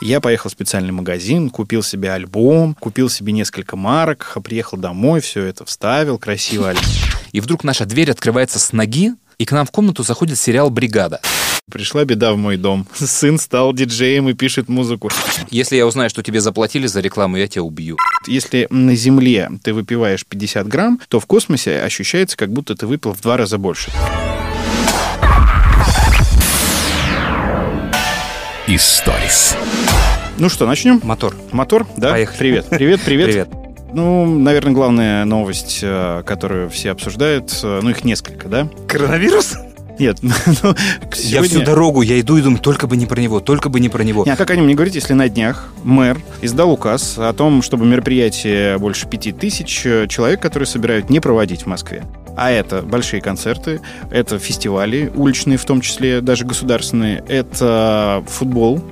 Я поехал в специальный магазин, купил себе альбом, купил себе несколько марок, приехал домой, все это вставил, красиво. И вдруг наша дверь открывается с ноги, и к нам в комнату заходит сериал «Бригада». Пришла беда в мой дом. Сын стал диджеем и пишет музыку. Если я узнаю, что тебе заплатили за рекламу, я тебя убью. Если на Земле ты выпиваешь 50 грамм, то в космосе ощущается, как будто ты выпил в два раза больше. Историс. Ну что, начнем? Мотор. Мотор, да? Поехали. Привет, привет, привет. Привет. Ну, наверное, главная новость, э, которую все обсуждают, э, ну, их несколько, да? Коронавирус? Нет, ну, Я всю дорогу, я иду и думаю, только бы не про него, только бы не про него. Не, а как о нем не говорить, если на днях мэр издал указ о том, чтобы мероприятие больше пяти тысяч э, человек, которые собирают, не проводить в Москве? А это большие концерты, это фестивали уличные, в том числе даже государственные, это футбол,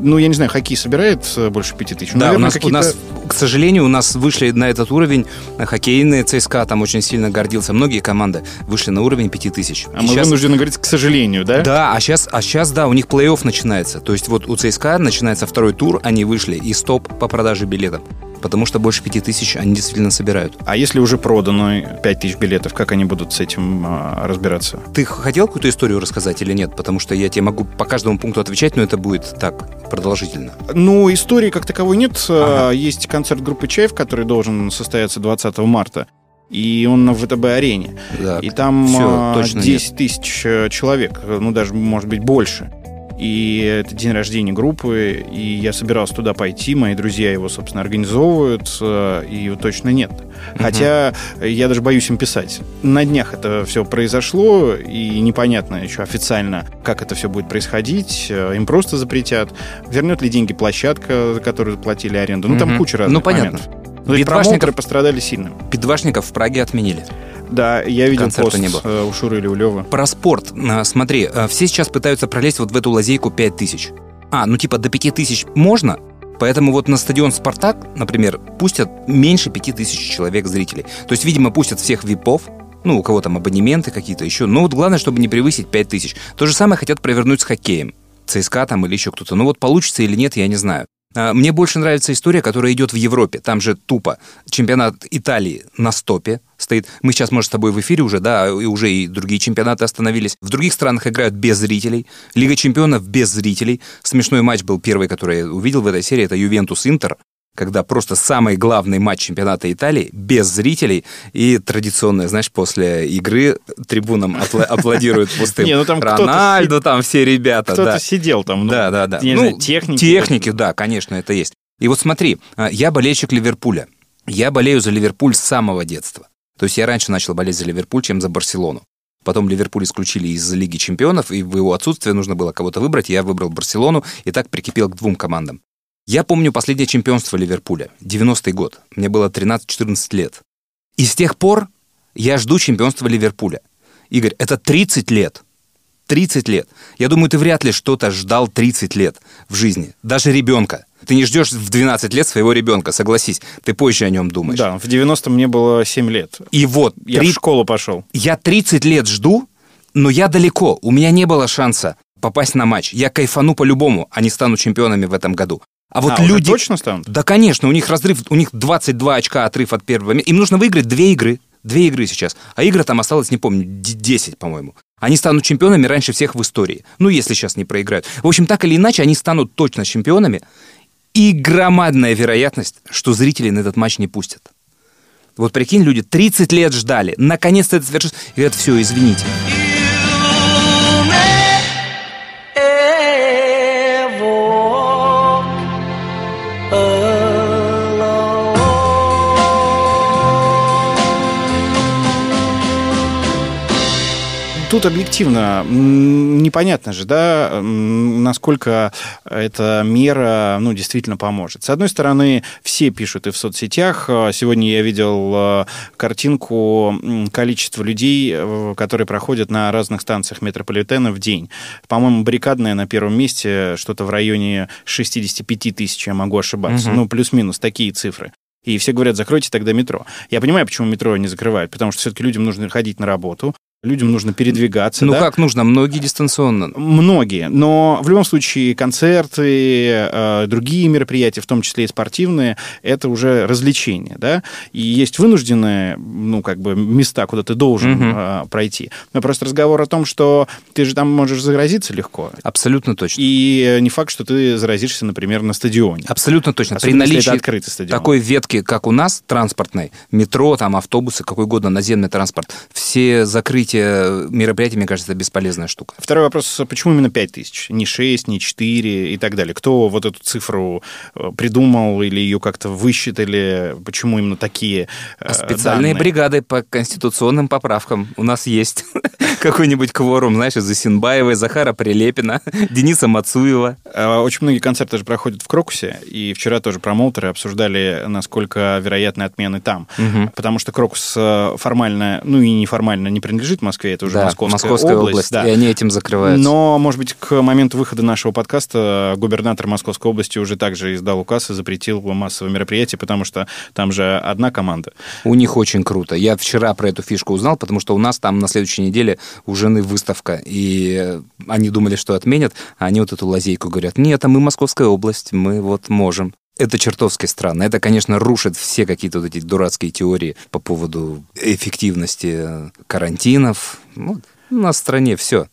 ну, я не знаю, хоккей собирает э, больше пяти тысяч? Ну, Да, у наверное, нас, у нас, к сожалению, у нас вышли на этот уровень хоккейные ЦСКА, там очень сильно гордился. Многие команды вышли на уровень 5000. А мы вынуждены говорить, к сожалению, да? Да, а сейчас, а сейчас, да, у них плей-офф начинается. То есть вот у ЦСКА начинается второй тур, они вышли, и стоп по продаже билетов. Потому что больше 5000 они действительно собирают. А если уже продано 5 тысяч билетов, как они будут с этим а, разбираться? Ты хотел какую-то историю рассказать или нет? Потому что я тебе могу по каждому пункту отвечать, но это будет так продолжительно. Ну, истории как таковой нет. Ага. Есть концерт группы Чаев, который должен состояться 20 марта. И он на ВТБ-арене. Так, И там всё, а, точно 10 тысяч э, человек, э, ну даже, может быть, больше. И это день рождения группы, и я собирался туда пойти, мои друзья его, собственно, организовывают, э, и его точно нет. Хотя я даже боюсь им писать. На днях это все произошло, и непонятно еще официально, как это все будет происходить. Э, Им просто запретят. Вернет ли деньги площадка, за которую заплатили аренду? Ну, там куча разных Ну, понятно. моментов. Ну, Битвашников- промоутеры пострадали сильно. Пидвашников в Праге отменили. Да, я видел Концерта пост не было. э, у Шуры или у Левы. Про спорт. А, Смотри, а, все сейчас пытаются пролезть вот в эту лазейку 5000. А, ну типа до 5000 можно, поэтому вот на стадион «Спартак», например, пустят меньше 5000 человек зрителей. То есть, видимо, пустят всех випов, ну, у кого там абонементы какие-то еще. Но вот главное, чтобы не превысить 5000. То же самое хотят провернуть с хоккеем. ЦСКА там или еще кто-то. Ну вот получится или нет, я не знаю. А, Мне больше нравится история, которая идет в Европе. Там же тупо чемпионат Италии на стопе стоит. Мы сейчас, может, с тобой в эфире уже, да, и уже и другие чемпионаты остановились. В других странах играют без зрителей. Лига чемпионов без зрителей. Смешной матч был первый, который я увидел в этой серии. Это Ювентус-Интер когда просто самый главный матч чемпионата Италии без зрителей и традиционное, знаешь, после игры трибунам аплодируют пустым. Не, ну там Рональдо, там все ребята. Кто-то да. сидел там. ну, Да, да, да. знаю, техники. Техники, да, конечно, это есть. И вот смотри, а, я болельщик Ливерпуля. Я болею за Ливерпуль с самого детства. То есть я раньше начал болеть за Ливерпуль, чем за Барселону. Потом Ливерпуль исключили из Лиги чемпионов, и в его отсутствие нужно было кого-то выбрать. Я выбрал Барселону и так прикипел к двум командам. Я помню последнее чемпионство Ливерпуля, 90-й год. Мне было 13-14 лет. И с тех пор я жду чемпионства Ливерпуля. Игорь, это 30 лет. 30 лет. Я думаю, ты вряд ли что-то ждал 30 лет в жизни. Даже ребенка. Ты не ждешь в 12 лет своего ребенка, согласись. Ты позже о нем думаешь. Да, в 90-м мне было 7 лет. И вот, Я три- в школу пошел. я 30 лет жду, но я далеко. У меня не было шанса попасть на матч. Я кайфану по-любому. Они станут чемпионами в этом году. А вот А, люди... точно станут? Да, конечно, у них разрыв, у них 22 очка отрыв от первого места. Им нужно выиграть две игры. Две игры сейчас. А игры там осталось, не помню, д- 10, по-моему. Они станут чемпионами раньше всех в истории. Ну, если сейчас не проиграют. В общем, так или иначе, они станут точно чемпионами. И громадная вероятность, что зрители на этот матч не пустят. Вот прикинь, люди 30 лет ждали. Наконец-то это свершится. И говорят, все, извините. Тут объективно непонятно же, да, насколько эта мера, ну, действительно поможет. С одной стороны, все пишут и в соцсетях. Сегодня я видел а, картинку количества людей, э, которые проходят на разных станциях метрополитена в день. По-моему, баррикадная на первом месте, что-то в районе 65 тысяч, я могу ошибаться. Мгм. Ну, плюс-минус такие цифры. И все говорят, закройте тогда метро. Я понимаю, почему метро не закрывают, потому что все-таки людям нужно ходить на работу, людям нужно передвигаться. Ну да? как нужно? Многие дистанционно. Многие, но в любом случае концерты, э, другие мероприятия, в том числе и спортивные, это уже развлечение, да, и есть вынужденные, ну, как бы места, куда ты должен э, пройти. Но просто разговор о том, что ты же там можешь заразиться легко, Абсолютно точно. и не факт, что ты заразишься, например, на стадионе. Абсолютно точно. При Особенно, если наличии такой ветки, как у нас, транспортной, метро, там, автобусы, какой угодно, наземный транспорт, все закрытия мероприятий, мне кажется, бесполезная штука. Второй вопрос, почему именно 5 тысяч? Не 6, не 4 и так далее. Кто вот эту цифру э, придумал или ее как-то высчитали? Почему именно такие э, А Специальные данные? бригады по конституционным поправкам у нас есть. Какой-нибудь кворум, знаешь, из Исинбаевой, Захара Прилепина, Дениса Мацуева. Э, Очень многие концерты же проходят в Крокусе, и вчера тоже промоутеры обсуждали, насколько вероятны отмены там. Мгм. Потому что Крокус э, формально, ну и неформально не принадлежит Москве, это уже Да, Московская, область. да. И они этим закрываются. Но, может быть, к моменту выхода нашего подкаста губернатор Московской области уже также издал указ и запретил массовые мероприятия, потому что там же одна команда. У них очень круто. Я вчера про эту фишку узнал, потому что у нас там на следующей неделе у жены выставка. И они думали, что отменят, а они вот эту лазейку говорят, нет, а мы Московская область, мы вот можем. Это чертовски странно. Это, конечно, рушит все какие-то вот эти дурацкие теории по поводу эффективности э, карантинов. Вот. У нас в стране все.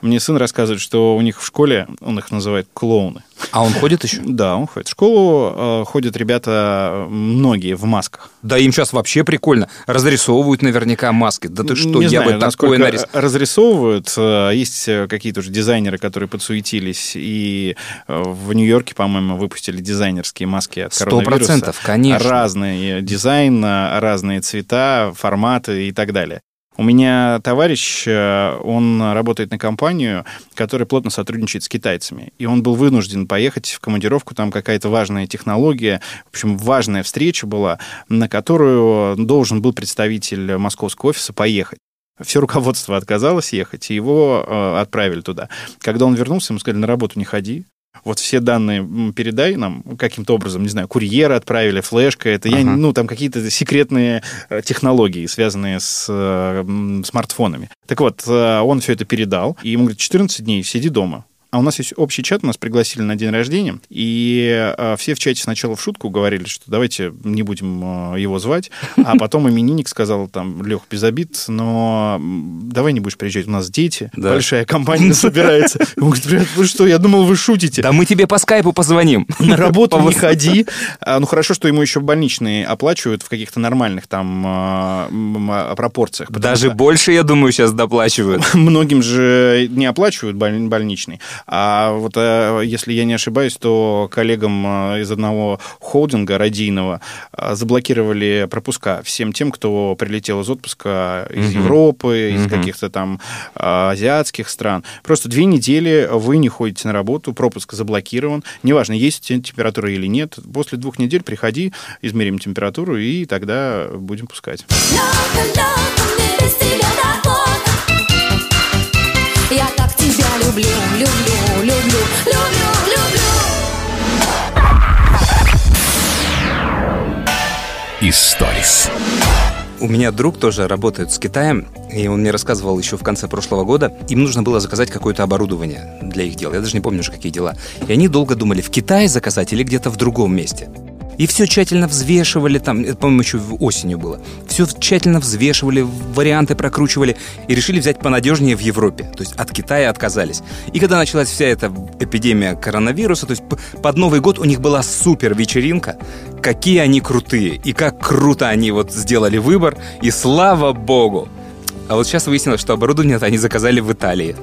Мне сын рассказывает, что у них в школе, он их называет клоуны. А он ходит еще? Да, он ходит. В школу э, ходят ребята, многие в масках. Да им сейчас вообще прикольно. Разрисовывают наверняка маски. Да ты что, Не я знаю, бы такое нарис... разрисовывают. Э, Есть э, какие-то уже дизайнеры, которые подсуетились, и в Нью-Йорке, по-моему, выпустили дизайнерские маски от Сто коронавируса. процентов, конечно. Разный дизайн, разные цвета, форматы и так далее. У меня товарищ, э, он работает на компанию, которая плотно сотрудничает с китайцами. И он был вынужден поехать в командировку, там какая-то важная технология, в общем, важная встреча была, на которую должен был представитель московского офиса поехать. Все руководство отказалось ехать, и его э, отправили туда. Когда он вернулся, ему сказали, на работу не ходи, вот все данные передай нам каким-то образом, не знаю, курьера отправили, флешка, это я, Ага. ну, там какие-то секретные э, технологии, связанные с э, смартфонами. Так вот, э, он все это передал, и ему говорят, 14 дней, сиди дома. А у нас есть общий чат, нас пригласили на день рождения, и э, все в чате сначала в шутку говорили, что давайте не будем э, его звать, а потом именинник сказал там, Лех, без обид, но давай не будешь приезжать, у нас дети, Да. большая компания собирается. Он говорит, ребят, вы что, я думал, вы шутите. Да мы тебе по скайпу позвоним. На работу не ходи. А, Ну, хорошо, что ему еще больничные оплачивают в каких-то нормальных там пропорциях. Даже больше, я думаю, сейчас доплачивают. Многим же не оплачивают боль- больничный. А вот а, если я не ошибаюсь, то коллегам а, из одного холдинга радийного а, заблокировали пропуска всем тем, кто прилетел из отпуска из Мгм. Европы, из Мгм. каких-то там азиатских стран. Просто две недели вы не ходите на работу, пропуск заблокирован. Неважно, есть те- температура или нет. После двух недель приходи, измерим температуру, и тогда будем пускать. Лёха, Лёха, люблю, люблю, люблю, люблю, люблю. Историс. У меня друг тоже работает с Китаем, и он мне рассказывал еще в конце прошлого года, им нужно было заказать какое-то оборудование для их дел. Я даже не помню уже, какие дела. И они долго думали, в Китае заказать или где-то в другом месте. И все тщательно взвешивали, там, это, по-моему, еще осенью было. Все тщательно взвешивали, варианты прокручивали и решили взять понадежнее в Европе. То есть от Китая отказались. И когда началась вся эта эпидемия коронавируса, то есть под Новый год у них была супер вечеринка. Какие они крутые и как круто они вот сделали выбор. И слава богу! А вот сейчас выяснилось, что оборудование они заказали в Италии.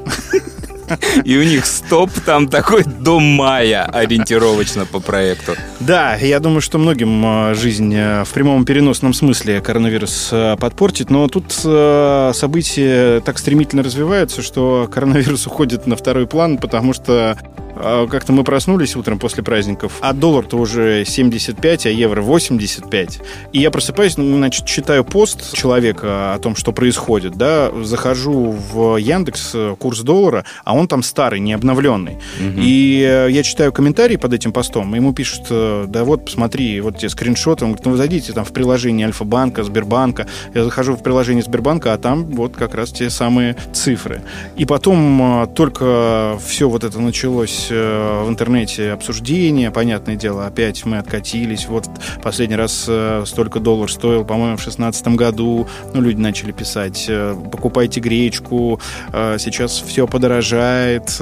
И у них стоп там такой до мая ориентировочно по проекту. Да, я думаю, что многим э, жизнь э, в прямом переносном смысле коронавирус э, подпортит, но тут э, события так стремительно развиваются, что коронавирус уходит на второй план, потому что а, как-то мы проснулись утром после праздников, а доллар-то уже 75, а евро 85. И я просыпаюсь, ну, значит, читаю пост человека о том, что происходит, да, захожу в Яндекс, э, курс доллара, а он там старый, не обновленный. И э, я читаю комментарии под этим постом, и ему пишут, э, да вот, посмотри, вот тебе скриншоты, он говорит, ну вы зайдите там в приложение Альфа-банка, Сбербанка. Я захожу в приложение Сбербанка, а там вот как раз те самые цифры. И потом только все вот это началось э, в интернете обсуждение, понятное дело, опять мы откатились. Вот последний раз э, столько доллар стоил, по-моему, в шестнадцатом году. Ну, люди начали писать, э, покупайте гречку, сейчас все подорожает.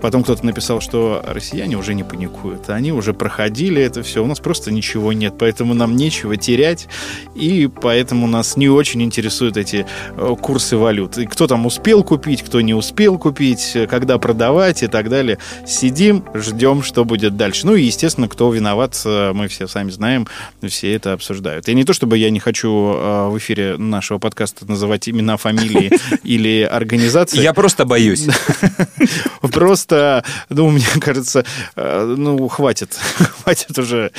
Потом кто-то написал, что россияне уже не паникуют, они уже проходили это все, у нас просто ничего нет, поэтому нам нечего терять, и поэтому нас не очень интересуют эти курсы валют. И кто там успел купить, кто не успел купить, когда продавать и так далее. Сидим, ждем, что будет дальше. Ну и, естественно, кто виноват, э, мы все сами знаем, все это обсуждают. И не то, чтобы я не хочу э, в эфире нашего подкаста называть имена, фамилии или организации. Я просто боюсь. Просто, ну, мне кажется, э, ну, хватит. Хватит уже.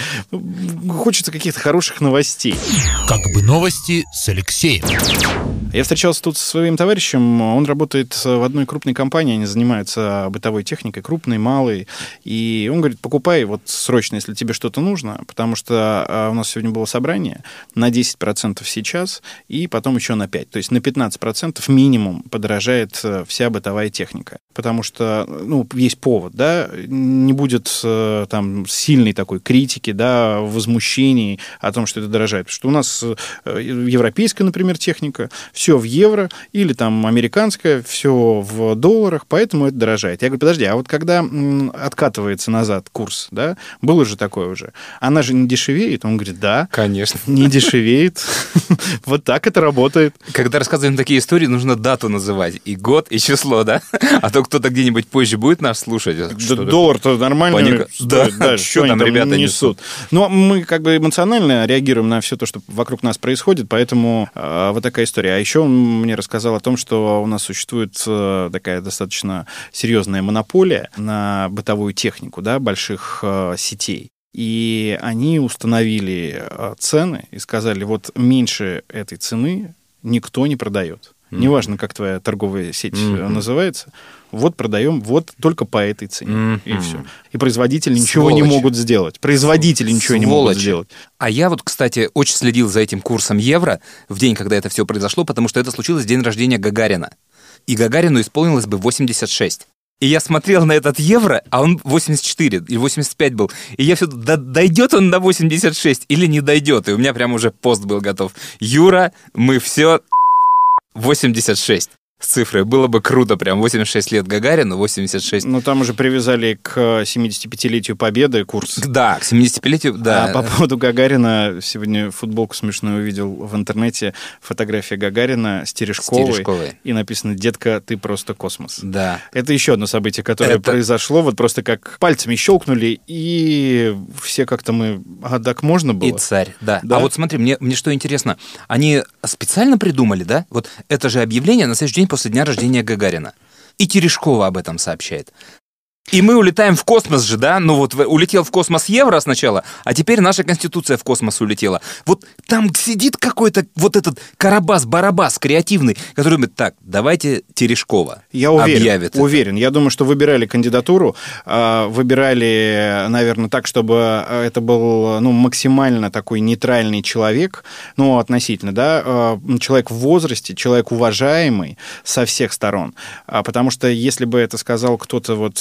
Хочется каких-то хороших новостей. Как бы новости с Алексеем. Я встречался тут со своим товарищем, он работает в одной крупной компании, они занимаются бытовой техникой, крупной, малой, и он говорит, покупай вот срочно, если тебе что-то нужно, потому что а, у нас сегодня было собрание на 10% сейчас, и потом еще на 5%, то есть на 15% минимум подорожает э, вся бытовая техника, потому что, ну, есть повод, да, не будет э, там сильной такой критики, да, возмущений о том, что это дорожает, потому что у нас э, европейская, например, техника, все в евро, или там американская, все в долларах, поэтому это дорожает. Я говорю, подожди, а вот когда м, откатывается назад курс, да, было же такое уже, она же не дешевеет? Он говорит, да, Конечно. не дешевеет. Вот так это работает. Когда рассказываем такие истории, нужно дату называть. И год, и число, да? А то кто-то где-нибудь позже будет нас слушать. Да доллар-то нормально стоит, Да, что там ребята несут. Но мы как бы эмоционально реагируем на все то, что вокруг нас происходит, поэтому э, вот такая история. А еще он мне рассказал о том, что у нас существует э, такая достаточно серьезная монополия на бытовую технику, да, больших э, сетей. И они установили э, цены и сказали, вот меньше этой цены никто не продает. Неважно, как твоя торговая сеть Мгм. называется, вот продаем вот только по этой цене. И Мгм. все. И производители ничего не Сволочи. могут сделать. Производители ничего не могут Сволочи. сделать. А я вот, кстати, очень следил за этим курсом евро в день, когда это все произошло, потому что это случилось день рождения Гагарина. И Гагарину исполнилось бы 86. И я смотрел на этот евро, а он 84 или 85 был. И я все, да, дойдет он до 86 или не дойдет? И у меня прям уже пост был готов. Юра, мы все 86 с цифрой. Было бы круто, прям 86 лет Гагарину, 86 Но там уже привязали к 75-летию Победы курс. Да, к 75-летию, да. А по поводу Гагарина, сегодня футболку смешную увидел в интернете. Фотография Гагарина с Терешковой. Терешковой. И написано «Детка, ты просто космос». Да. Это еще одно событие, которое Это- произошло. Вот просто как пальцами щелкнули, и все как-то мы... А так можно было? И царь, да. Да? А вот смотри, мне, мне что интересно, они специально придумали, да? Вот это же объявление на следующий день после дня рождения Гагарина. И Терешкова об этом сообщает. И мы улетаем в космос же, да? Ну вот улетел в космос евро сначала, а теперь наша конституция в космос улетела. Вот там сидит какой-то вот этот Карабас-Барабас креативный, который думает, так, давайте Терешкова Я уверен, объявит это». уверен. Я думаю, что выбирали кандидатуру, а, выбирали, наверное, так, чтобы а, это был ну, максимально такой нейтральный человек, ну, относительно, да, а, человек в возрасте, человек уважаемый со всех сторон. А, Потому что если бы это сказал кто-то вот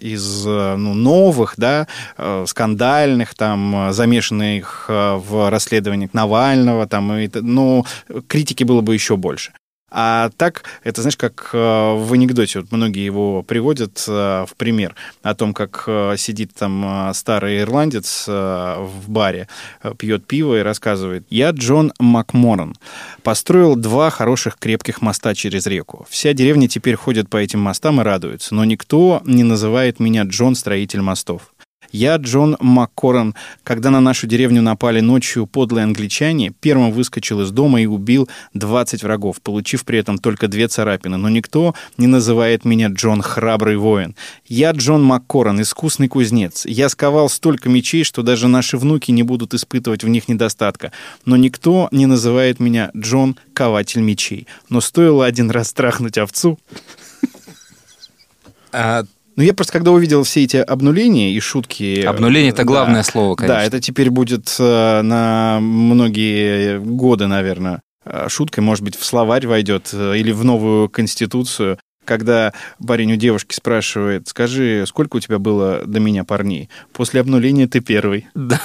из э, ну, новых, да, э, скандальных, там, э, замешанных э, в расследованиях Навального, там, и, ну, критики было бы еще больше. А так, это, знаешь, как э, в анекдоте, вот многие его приводят э, в пример о том, как э, сидит там старый ирландец в баре, пьет пиво и рассказывает, я Джон Макморан, построил два хороших крепких моста через реку. Вся деревня теперь ходит по этим мостам и радуется, но никто не называет меня Джон Строитель мостов. Я Джон Маккорон. Когда на нашу деревню напали ночью подлые англичане, первым выскочил из дома и убил 20 врагов, получив при этом только две царапины. Но никто не называет меня Джон Храбрый воин. Я Джон Маккорон, искусный кузнец. Я сковал столько мечей, что даже наши внуки не будут испытывать в них недостатка. Но никто не называет меня Джон Кователь мечей. Но стоило один раз трахнуть овцу, А, ну, я просто когда увидел все эти обнуления и шутки... Обнуление — это да, главное слово, конечно. Да, это теперь будет э, на многие годы, наверное. Э, Шуткой, может быть, в словарь войдет э, или в новую конституцию. Когда парень у девушки спрашивает, скажи, сколько у тебя было до меня парней? После обнуления ты первый. Да.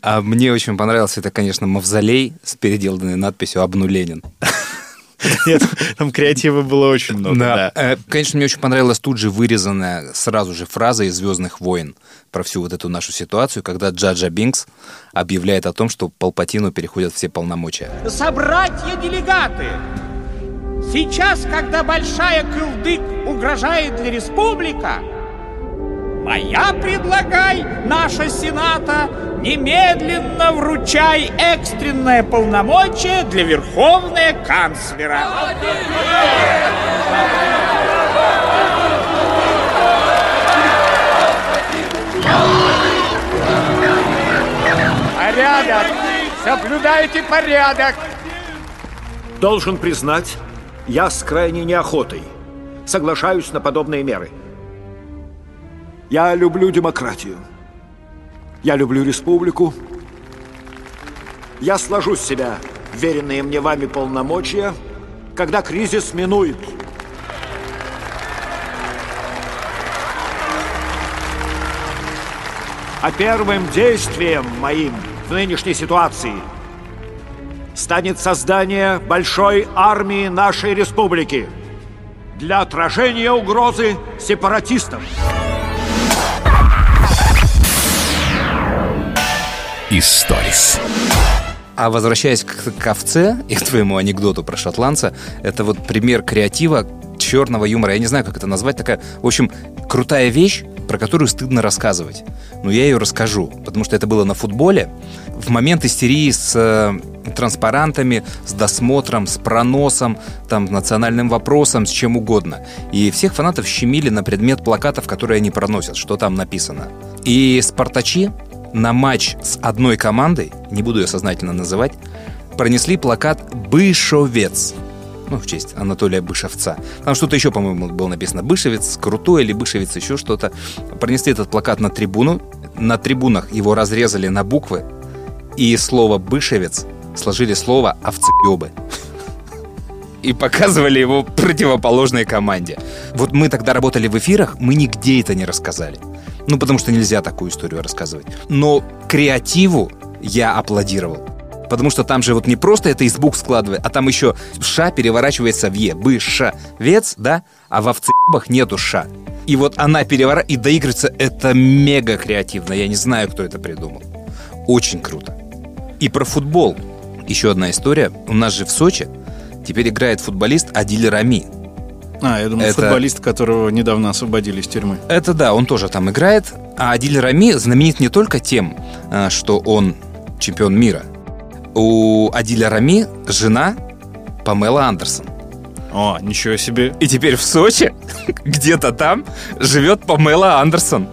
А мне очень понравился это, конечно, мавзолей с переделанной надписью «Обнуленин». Нет, Там креатива было очень много, да. Э, Конечно, мне очень понравилась тут же вырезанная сразу же фраза из «Звездных войн» про всю вот эту нашу ситуацию, когда Джаджа Бинкс объявляет о том, что Палпатину переходят все полномочия. Собратья-делегаты, сейчас, когда большая кылдык угрожает для республика, моя предлагай, наша сената, немедленно вручай экстренное полномочие для верховного канцлера. Порядок! Соблюдайте порядок! Должен признать, я с крайней неохотой соглашаюсь на подобные меры. Я люблю демократию. Я люблю республику. Я сложу с себя веренные мне вами полномочия, когда кризис минует. А первым действием моим в нынешней ситуации станет создание большой армии нашей республики для отражения угрозы сепаратистам. Историс. А возвращаясь к, к овце и к твоему анекдоту про шотландца, это вот пример креатива черного юмора. Я не знаю, как это назвать. Такая, в общем, крутая вещь, про которую стыдно рассказывать. Но я ее расскажу, потому что это было на футболе. В момент истерии с э, транспарантами, с досмотром, с проносом, там, национальным вопросом, с чем угодно. И всех фанатов щемили на предмет плакатов, которые они проносят, что там написано. И спартачи на матч с одной командой, не буду ее сознательно называть, пронесли плакат «Бышовец». Ну, в честь Анатолия Бышевца. Там что-то еще, по-моему, было написано «Бышевец», «Крутой» или «Бышевец», еще что-то. Пронесли этот плакат на трибуну. На трибунах его разрезали на буквы. И слово «Бышевец» сложили слово «Овцеебы» и показывали его противоположной команде. Вот мы тогда работали в эфирах, мы нигде это не рассказали. Ну, потому что нельзя такую историю рассказывать. Но креативу я аплодировал. Потому что там же вот не просто это из букв складывает, а там еще ша переворачивается в е. Бы, ша, вец, да? А в овцебах нету ша. И вот она переворачивается и доигрывается. Это мега креативно. Я не знаю, кто это придумал. Очень круто. И про футбол. Еще одна история. У нас же в Сочи теперь играет футболист Адиль Рами. А, я думаю, Это- футболист, которого недавно освободили из тюрьмы. Это да, он тоже там играет. А Адиль Рами знаменит не только тем, а, что он чемпион мира. У Адиля Рами жена Памела Андерсон. О, ничего себе. И теперь в Сочи, где-то там, живет Памела Андерсон.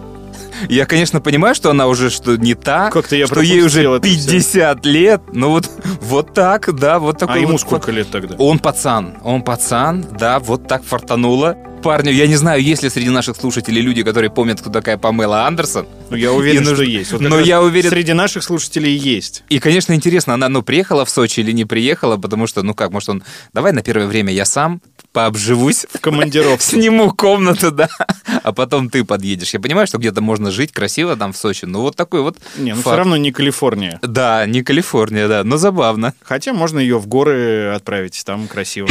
Я, конечно, понимаю, что она уже что не та, Как-то я что ей уже это всё. 50 лет. Ну вот, вот так, да, вот такой А ему вот сколько лет тогда? он пацан, он пацан, да, вот так фартануло. Парню, я не знаю, есть ли среди наших слушателей люди, которые помнят, кто такая Памела Андерсон. Ну, я уверен, И что нужно- есть. Вот Но я уверен- Среди наших слушателей есть. И, конечно, интересно, она, ну, приехала в Сочи или не приехала, потому что, ну как, может, он, давай на первое время я сам пообживусь, В командировке. сниму комнату, да, а потом ты подъедешь. Я понимаю, что где-то можно жить красиво там в Сочи, но вот такой вот Не, ну факт. все равно не Калифорния. Да, не Калифорния, да, но забавно. Хотя можно ее в горы отправить, там красиво.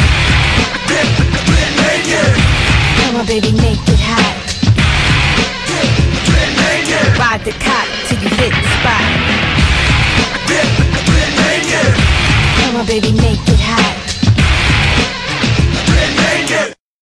Come on, baby, make it hot. Ride the cot till you hit the spot. Come on, baby, make it hot.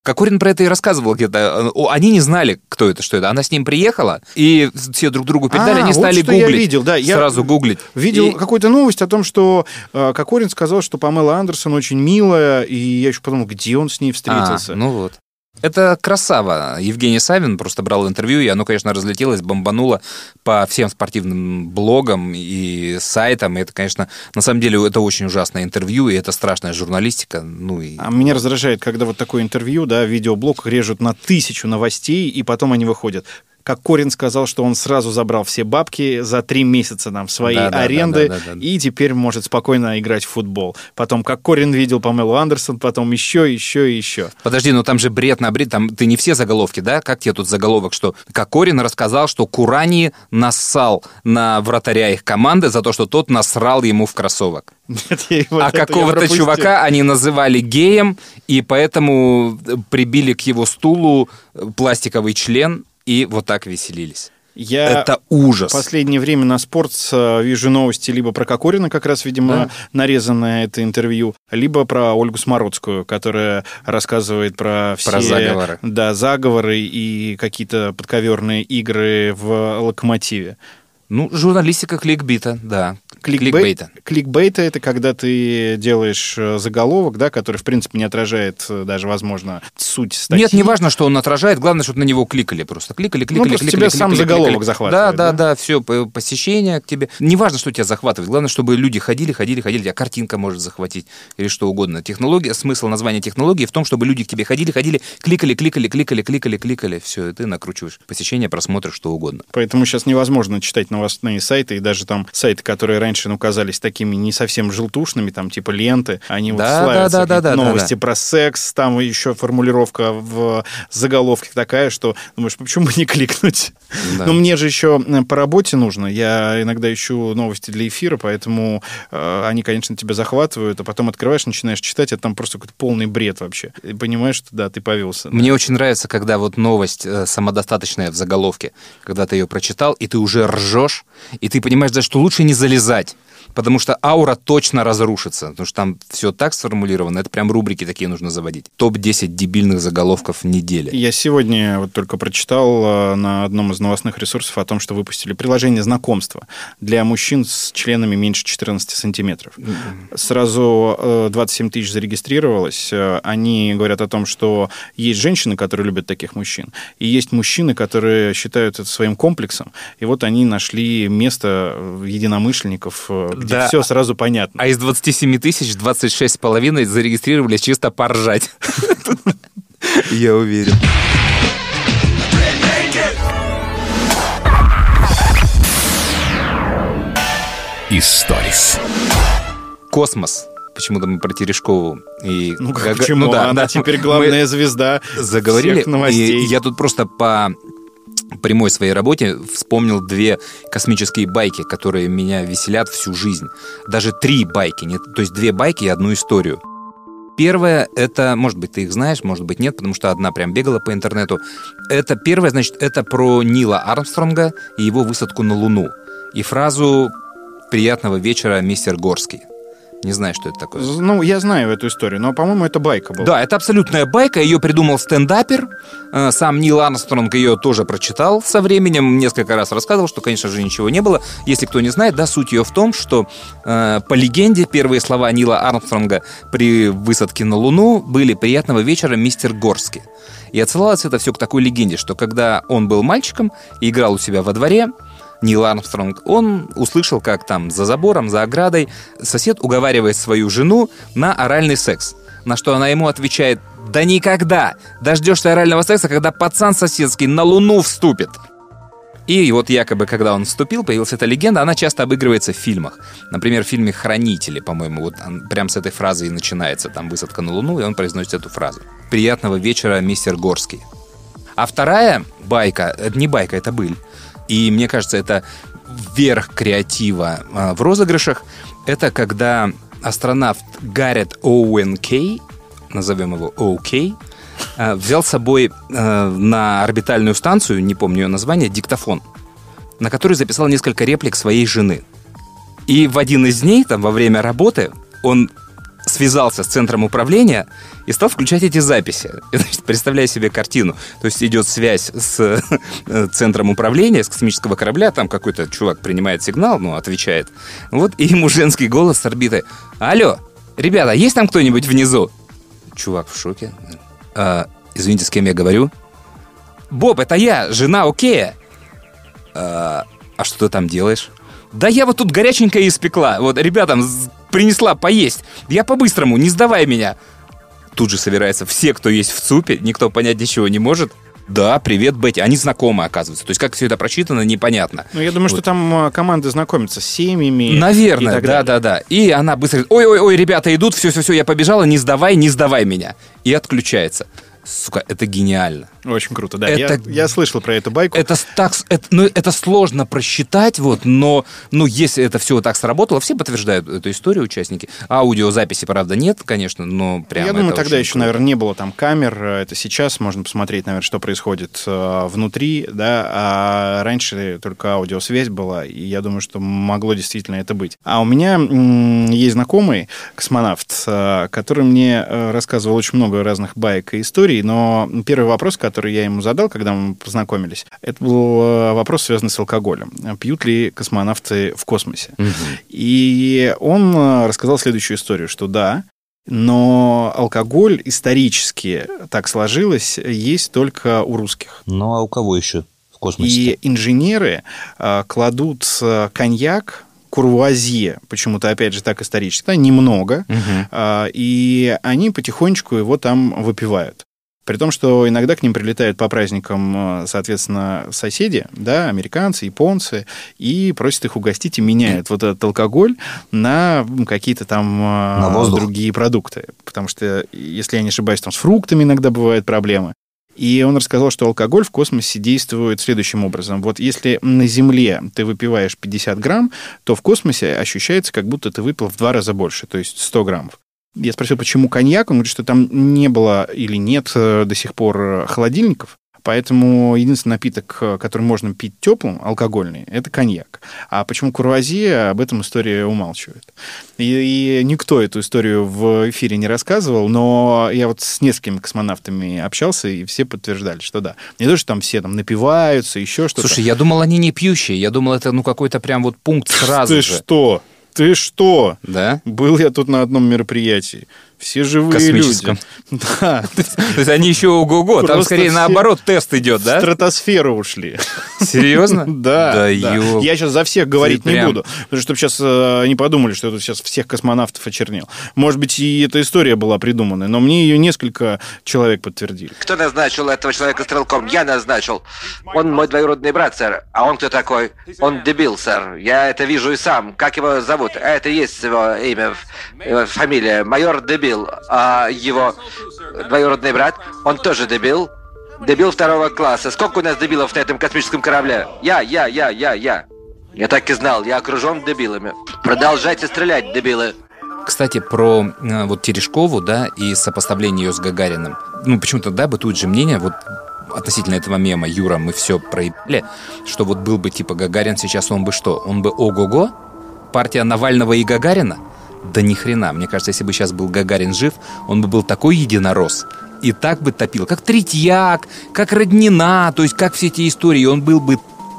Кокорин про это и рассказывал где-то. Они не знали, кто это, что это. Она с ним приехала, и все друг другу передали, А, они вот стали что я гуглить. видел, да, я Сразу гуглить. Видел И- какую-то новость о том, что э, Кокорин сказал, что Памела Андерсон очень милая, и я еще подумал, где он с ней встретился. А, ну вот. Это красава. Евгений Савин просто брал интервью, и оно, конечно, разлетелось, бомбануло по всем спортивным блогам и сайтам. И это, конечно, на самом деле это очень ужасное интервью, и это страшная журналистика. Ну и... А меня раздражает, когда вот такое интервью, да, видеоблог режут на тысячу новостей, и потом они выходят. Как Корин сказал, что он сразу забрал все бабки за три месяца нам свои Да, да, аренды, да, да, да, да. и теперь может спокойно играть в футбол. Потом, как Корин видел Памелу Андерсон, потом еще, еще и еще. Подожди, ну там же бред на бред, там ты не все заголовки, да? Как тебе тут заголовок, что Кокорин рассказал, что Курани нассал на вратаря их команды за то, что тот насрал ему в кроссовок. Нет, я вот а какого-то чувака они называли геем, и поэтому прибили к его стулу пластиковый член, и вот так веселились. Я Это ужас. в последнее время на спорт э, вижу новости либо про Кокорина, как раз, видимо, Да. нарезанное это интервью, либо про Ольгу Смородскую, которая рассказывает про все Про заговоры. Да, заговоры и какие-то подковерные игры в локомотиве. Ну, журналистика кликбита, да. Кликбей- Кликбейта. Кликбейта это когда ты делаешь э, заголовок, да, который, в принципе, не отражает э, даже, возможно, суть статьи. Нет, не важно, что он отражает, главное, чтобы на него кликали просто. Кликали, кликали, Ну, кликали. тебя кликали, сам кликали, заголовок кликали. захватывает, Да, да, да? да, все, посещение к тебе. Не важно, что тебя захватывает, главное, чтобы люди ходили, ходили, ходили, тебя картинка может захватить или что угодно. Технология, смысл названия технологии в том, чтобы люди к тебе ходили, ходили, кликали, кликали, кликали, кликали, кликали. Все, и ты накручиваешь посещение, просмотр, что угодно. Поэтому сейчас невозможно читать новостные сайты, и даже там сайты, которые раньше ну, казались такими не совсем желтушными, там типа ленты, они вот Да, славятся. да, да, да, да, новости да. про секс, там еще формулировка в заголовке такая, что думаешь, почему бы не кликнуть? Да. Но мне же еще э, по работе нужно. Я иногда ищу новости для эфира, поэтому э, они, конечно, тебя захватывают, а потом открываешь, начинаешь читать, а там просто какой-то полный бред вообще. И понимаешь, что да, ты повелся. Мне очень нравится, когда вот новость э, самодостаточная в заголовке, когда ты ее прочитал, и ты уже ржешь, и ты понимаешь, да, что лучше не залезать. Потому что аура точно разрушится. Потому что там все так сформулировано. Это прям рубрики такие нужно заводить. Топ-10 дебильных заголовков недели. Я сегодня вот только прочитал э, на одном из новостных ресурсов о том, что выпустили приложение знакомства для мужчин с членами меньше 14 сантиметров. Сразу э, 27 тысяч зарегистрировалось. Э, Они говорят о том, что есть женщины, которые любят таких мужчин, и есть мужчины, которые считают это своим комплексом. И вот они нашли место э, единомышленников, э, где Да. все сразу понятно. А из 27 тысяч 26 с половиной зарегистрировались чисто поржать. Я уверен. Историс. Космос. Почему-то мы про Терешкову и Ну, Гага- почему? ну да, Она да. теперь Мы- главная звезда заговорили. всех новостей. И я тут просто по прямой своей работе вспомнил две космические байки, которые меня веселят всю жизнь. Даже три байки, не- то есть две байки и одну историю. Первая, это, может быть, ты их знаешь, может быть, нет, потому что одна прям бегала по интернету. Это первая, значит, это про Нила Армстронга и его высадку на Луну. И фразу «Приятного вечера, мистер Горский». Не знаю, что это такое. Ну, я знаю эту историю, но, по-моему, это байка была. Да, это абсолютная байка. Ее придумал стендапер. Э, Сам Нил Армстронг ее тоже прочитал со временем. Несколько раз рассказывал, что, конечно же, ничего не было. Если кто не знает, да, суть ее в том, что э, по легенде первые слова Нила Армстронга при высадке на Луну были «Приятного вечера, мистер Горский». И отсылалось это все к такой легенде, что когда он был мальчиком и играл у себя во дворе, Нил Армстронг, он услышал, как там за забором, за оградой сосед уговаривает свою жену на оральный секс. На что она ему отвечает, да никогда, дождешься орального секса, когда пацан соседский на луну вступит. И вот якобы, когда он вступил, появилась эта легенда, она часто обыгрывается в фильмах. Например, в фильме «Хранители», по-моему, вот он прям с этой фразы и начинается, там высадка на Луну, и он произносит эту фразу. «Приятного вечера, мистер Горский». А вторая байка, это не байка, это быль. И мне кажется, это верх креатива а, в розыгрышах. Это когда астронавт Гаррет Оуэн Кей, назовем его О'Кей, а, взял с собой а, на орбитальную станцию, не помню ее название, диктофон, на который записал несколько реплик своей жены. И в один из дней, там, во время работы, он связался с центром управления и стал включать эти записи. Значит, представляя себе картину. То есть идет связь с э, центром управления, с космического корабля, там какой-то чувак принимает сигнал, ну, отвечает. Вот, и ему женский голос с орбиты. Алло, ребята, есть там кто-нибудь внизу? Чувак в шоке. «А, извините, с кем я говорю? Боб, это я, жена Окея. А, а что ты там делаешь? Да я вот тут горяченькое испекла. Вот ребятам принесла поесть. Я по-быстрому, не сдавай меня. Тут же собираются все, кто есть в ЦУПе, никто понять ничего не может. Да, привет, Бетти. Они знакомы, оказывается. То есть, как все это прочитано, непонятно. Ну, я думаю, что Вот. там э, команды знакомятся с семьями. Наверное, да, да, да. И она быстро говорит, ой-ой-ой, ребята идут, все-все-все, я побежала, не сдавай, не сдавай меня. И отключается. Сука, это гениально. Очень круто, да. Это- Я, я слышал про эту байку. Это, так, это, ну, это сложно просчитать, вот, но ну, если это все так сработало, все подтверждают эту историю, участники. Аудиозаписи, правда, нет, конечно, но прямо Я думаю, тогда еще, круто. наверное, не было там камер. Это сейчас можно посмотреть, наверное, что происходит э, внутри, да, а раньше только аудиосвязь была, и я думаю, что могло действительно это быть. А у меня есть знакомый космонавт, э, который мне э, рассказывал очень много разных баек и историй, но первый вопрос, который я ему задал, когда мы познакомились, это был э, вопрос, связанный с алкоголем. Пьют ли космонавты в космосе? И он э, рассказал следующую историю, что да, но алкоголь исторически так сложилось, есть только у русских. Ну, а у кого еще в космосе? И инженеры э, кладут коньяк, курвуазье, почему-то, опять же, так исторически, да, немного, э, и они потихонечку его там выпивают. При том, что иногда к ним прилетают по праздникам, э, соответственно, соседи, да, американцы, японцы, и просят их угостить и меняют вот этот алкоголь на какие-то там э, На воздух. другие продукты. Потому что, если я не ошибаюсь, там с фруктами иногда бывают проблемы. И он рассказал, что алкоголь в космосе действует следующим образом. Вот если на Земле ты выпиваешь 50 грамм, то в космосе ощущается, как будто ты выпил в два раза больше, то есть 100 граммов. Я спросил, почему коньяк? Он говорит, что там не было или нет э, до сих пор э, холодильников. Поэтому единственный напиток, э, который можно пить теплым, алкогольный, это коньяк. А почему курвазье, об этом история умалчивает. И, и никто эту историю в эфире не рассказывал, но я вот с несколькими космонавтами общался, и все подтверждали, что да. Не то, что там все там напиваются, еще что-то. Слушай, я думал, они не пьющие. Я думал, это ну какой-то прям вот пункт сразу Ты же. что? Ты что? Да? Был я тут на одном мероприятии. Все живые люди. Да. То есть они еще ого-го, там скорее наоборот тест идет, В да? стратосферу ушли. Серьезно? Да, Да, Я сейчас за всех говорить не буду, потому что чтобы сейчас не подумали, что это сейчас всех космонавтов очернил. Может быть, и эта история была придуманная, но мне ее несколько человек подтвердили. Кто назначил этого человека стрелком? Я назначил. Он мой двоюродный брат, сэр. А он кто такой? Он дебил, сэр. Я это вижу и сам. Как его зовут? А это есть его имя, его фамилия. Майор Дебил. А его двоюродный брат, он тоже дебил. Дебил второго класса. Сколько у нас дебилов на этом космическом корабле? Я, я, я, я, я. Я так и знал. Я окружен дебилами. Продолжайте стрелять, дебилы. Кстати, про э, вот Терешкову, да, и сопоставление ее с Гагариным. Ну, почему-то, да, бытует же мнение, вот относительно этого мема, Юра, мы все проебали, что вот был бы типа Гагарин сейчас, он бы что? Он бы ого-го? Партия Навального и Гагарина? Да ни хрена. Мне кажется, если бы сейчас был Гагарин жив, он бы был такой единорос. И так бы топил, как Третьяк, как Роднина, то есть как все эти истории, он был бы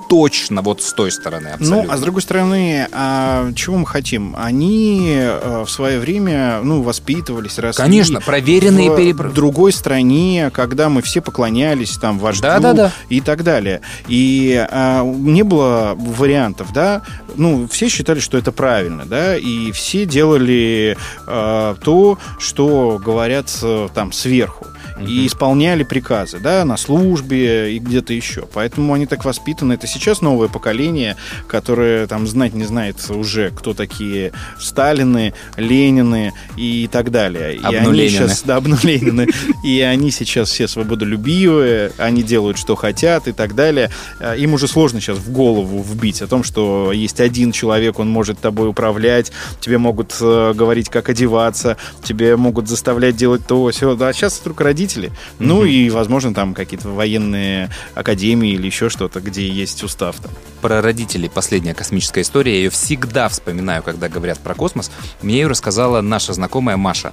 точно вот с той стороны абсолютно. Ну, а с другой стороны, а чего мы хотим? Они э, в свое время, ну, воспитывались, росли Конечно, проверенные в перепро- другой стране, когда мы все поклонялись там вождю Да-да-да. и так далее. И а, не было вариантов, да. Ну, все считали, что это правильно, да, и все делали э, то, что говорят э, там сверху. И исполняли приказы, да, на службе и где-то еще. Поэтому они так воспитаны. Это сейчас новое поколение, которое там знать не знает уже, кто такие Сталины, Ленины и так далее. И они сейчас, да, обнуленины. И они сейчас все свободолюбивые, они делают, что хотят и так далее. Э, Им уже сложно сейчас в голову вбить о том, что есть один человек, он может тобой управлять, тебе могут э, говорить, как одеваться, тебе могут заставлять делать то, все. А сейчас вдруг родители родители. Ну и, возможно, там какие-то военные академии или еще что-то, где есть устав там. Про родителей последняя космическая история. Я ее всегда вспоминаю, когда говорят про космос. Мне ее рассказала наша знакомая Маша.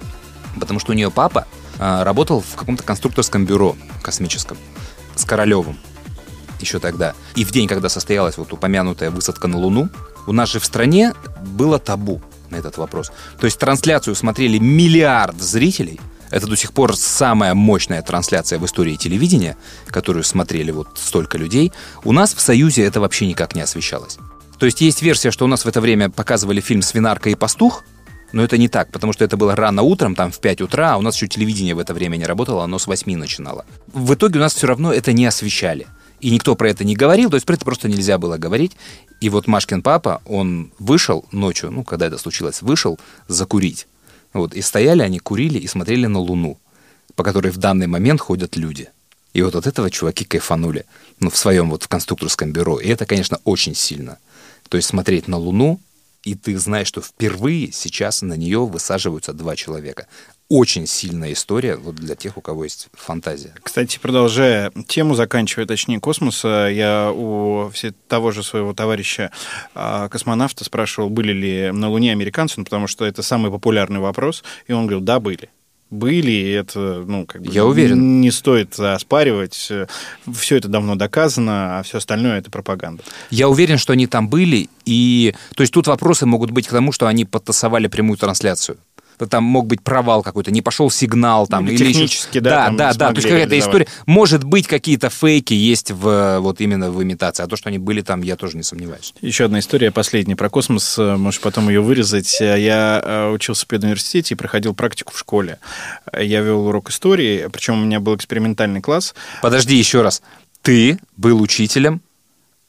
Потому что у нее папа а, работал в каком-то конструкторском бюро космическом с Королевым еще тогда. И в день, когда состоялась вот упомянутая высадка на Луну, у нас же в стране было табу на этот вопрос. То есть трансляцию смотрели миллиард зрителей. Это до сих пор самая мощная трансляция в истории телевидения, которую смотрели вот столько людей. У нас в Союзе это вообще никак не освещалось. То есть есть версия, что у нас в это время показывали фильм «Свинарка и пастух», но это не так, потому что это было рано утром, там в 5 утра, а у нас еще телевидение в это время не работало, оно с 8 начинало. В итоге у нас все равно это не освещали. И никто про это не говорил, то есть про это просто нельзя было говорить. И вот Машкин папа, он вышел ночью, ну, когда это случилось, вышел закурить. Вот, и стояли они, курили и смотрели на Луну, по которой в данный момент ходят люди. И вот от этого чуваки кайфанули, ну, в своем вот в конструкторском бюро. И это, конечно, очень сильно. То есть смотреть на Луну, и ты знаешь, что впервые сейчас на нее высаживаются два человека. Очень сильная история вот для тех, у кого есть фантазия. Кстати, продолжая тему, заканчивая, точнее, космоса, я у все того же своего товарища а, космонавта спрашивал, были ли на Луне американцы, ну, потому что это самый популярный вопрос, и он говорил, да, были. Были, и это, ну, как бы... Я уверен. Не стоит оспаривать. Все это давно доказано, а все остальное — это пропаганда. Я уверен, что они там были, и... То есть тут вопросы могут быть к тому, что они подтасовали прямую трансляцию. Там мог быть провал какой-то, не пошел сигнал там. Или или еще- технически, да, Да, да, не да. То есть какая-то история. Может быть, какие-то фейки есть в, вот именно в имитации. А то, что они были там, я тоже не сомневаюсь. Еще одна история последняя про космос. э, Можешь потом ее вырезать. Э, Я э, учился в педуниверситете и проходил практику в школе. Я вел урок истории, причем у меня был экспериментальный класс. Подожди еще раз. Ты был учителем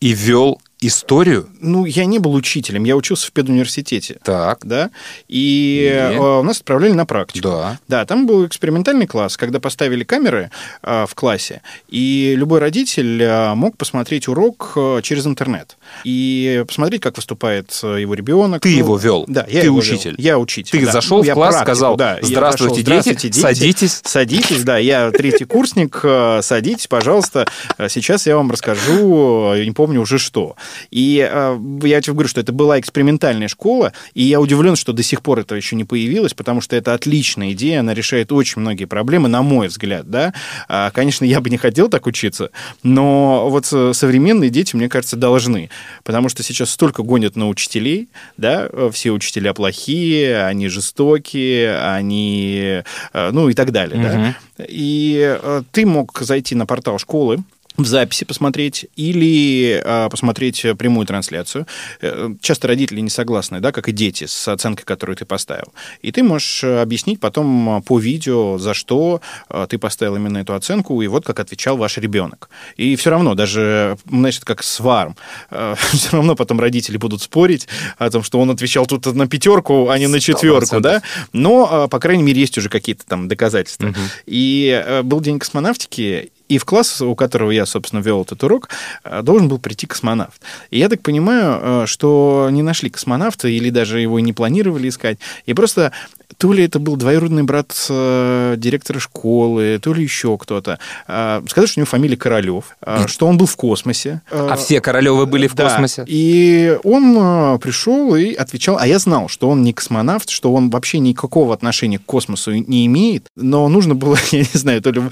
и вел историю? Ну, я не был учителем, я учился в педуниверситете. Так. Да, и И? э, нас отправляли на практику. Да. Да, там был экспериментальный класс, когда поставили камеры э, в классе, и любой родитель э, мог посмотреть урок э, через интернет и посмотреть, как выступает э, его ребенок. Ты его вел? Да, я Ты его учитель? вел. Я учитель. Ты да. зашел Ну, в класс, практику, сказал, да. Я «Здравствуйте, зашел, дети, садитесь». Садитесь, да, я третий курсник, э, садитесь, пожалуйста. Сейчас я вам расскажу, не помню уже что. И э, я тебе говорю, что это была экспериментальная школа, и я удивлен, что до сих пор это еще не появилось, потому что это отличная идея, она решает очень многие проблемы, на мой взгляд, да. А, Конечно, я бы не хотел так учиться, но вот э, современные дети, мне кажется, должны, потому что сейчас столько гонят на учителей, да, э, все учителя плохие, они жестокие, они, э, ну и так далее, да. И э, ты мог зайти на портал школы, в записи посмотреть или а, посмотреть прямую трансляцию. Э, Часто родители не согласны, да, как и дети, с оценкой, которую ты поставил. И ты можешь э, объяснить потом а, по видео, за что ты поставил именно эту оценку, и вот как отвечал ваш ребенок. И все равно, даже, значит, как с ВАРом, все равно потом родители будут спорить о том, что он отвечал тут на пятерку, а не на четверку, да. Но, по крайней мере, есть уже какие-то там доказательства. И э, был день космонавтики, и в класс, у которого я, собственно, вел этот урок, э, должен был прийти космонавт. И я так понимаю, э, что не нашли космонавта или даже его не планировали искать. И просто то ли это был двоюродный брат э, директора школы, то ли еще кто-то. Э, Сказать, что у него фамилия Королев, э, что он был в космосе. Э, А все Королевы были в да. космосе? И он э, пришел и отвечал, а я знал, что он не космонавт, что он вообще никакого отношения к космосу не имеет, но нужно было, я не знаю, то ли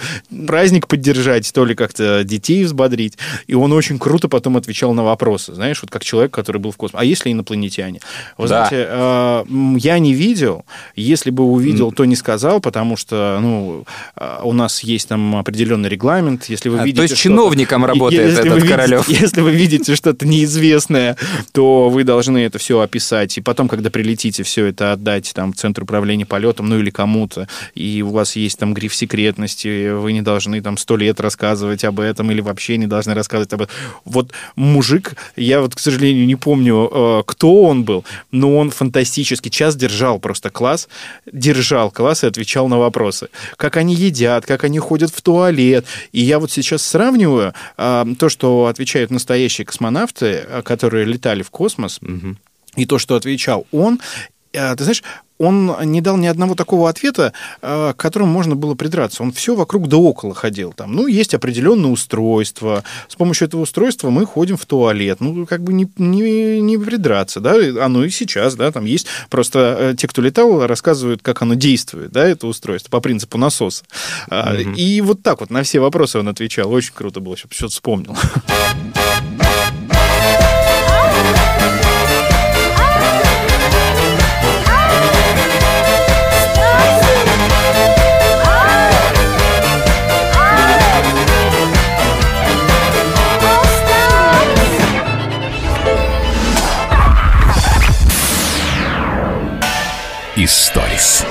праздник поддержать, то ли как-то детей взбодрить. И он очень круто потом отвечал на вопросы, знаешь, вот как человек, который был в космосе. А если инопланетяне? Вы Да. знаете, э, я не видел, если бы увидел, то не сказал, потому что, ну, э, у нас есть там определенный регламент, если вы А, то видите... есть что-то- чиновником работает Если этот вы видите- Королев. если вы видите что-то неизвестное, то вы должны это все описать. И потом, когда прилетите, все это отдать там, в Центр управления полетом, ну или кому-то. И у вас есть там гриф секретности, вы не должны там сто лет рассказывать об этом или вообще не должны рассказывать об этом. Вот мужик, я вот, к сожалению, не помню, э, кто он был, но он фантастически час держал просто класс, держал класс и отвечал на вопросы. Как они едят, как они ходят в туалет. И я вот сейчас сравниваю а, то, что отвечают настоящие космонавты, а, которые летали в космос, и то, что отвечал он, а, ты знаешь, он не дал ни одного такого ответа, э, к которому можно было придраться. Он все вокруг да около ходил. Там, ну, есть определенное устройство. С помощью этого устройства мы ходим в туалет. Ну, как бы не, не, не придраться, да. Оно и сейчас, да, там есть. Просто э, те, кто летал, рассказывают, как оно действует, да, это устройство, по принципу насоса. А, И вот так вот на все вопросы он отвечал. Очень круто было, сейчас что-то вспомнил. Историс.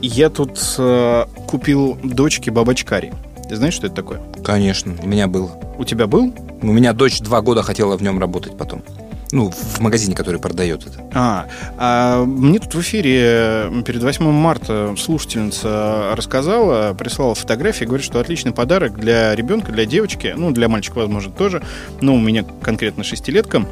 Я тут э, купил дочке бабочкари. Ты знаешь, что это такое? Конечно, у меня был. У тебя был? У меня дочь два года хотела в нем работать потом. Ну, в магазине, который продает это. А, а мне тут в эфире перед 8 марта слушательница рассказала, прислала фотографии, говорит, что отличный подарок для ребенка, для девочки, ну, для мальчика, возможно, тоже, но у меня конкретно шестилетка,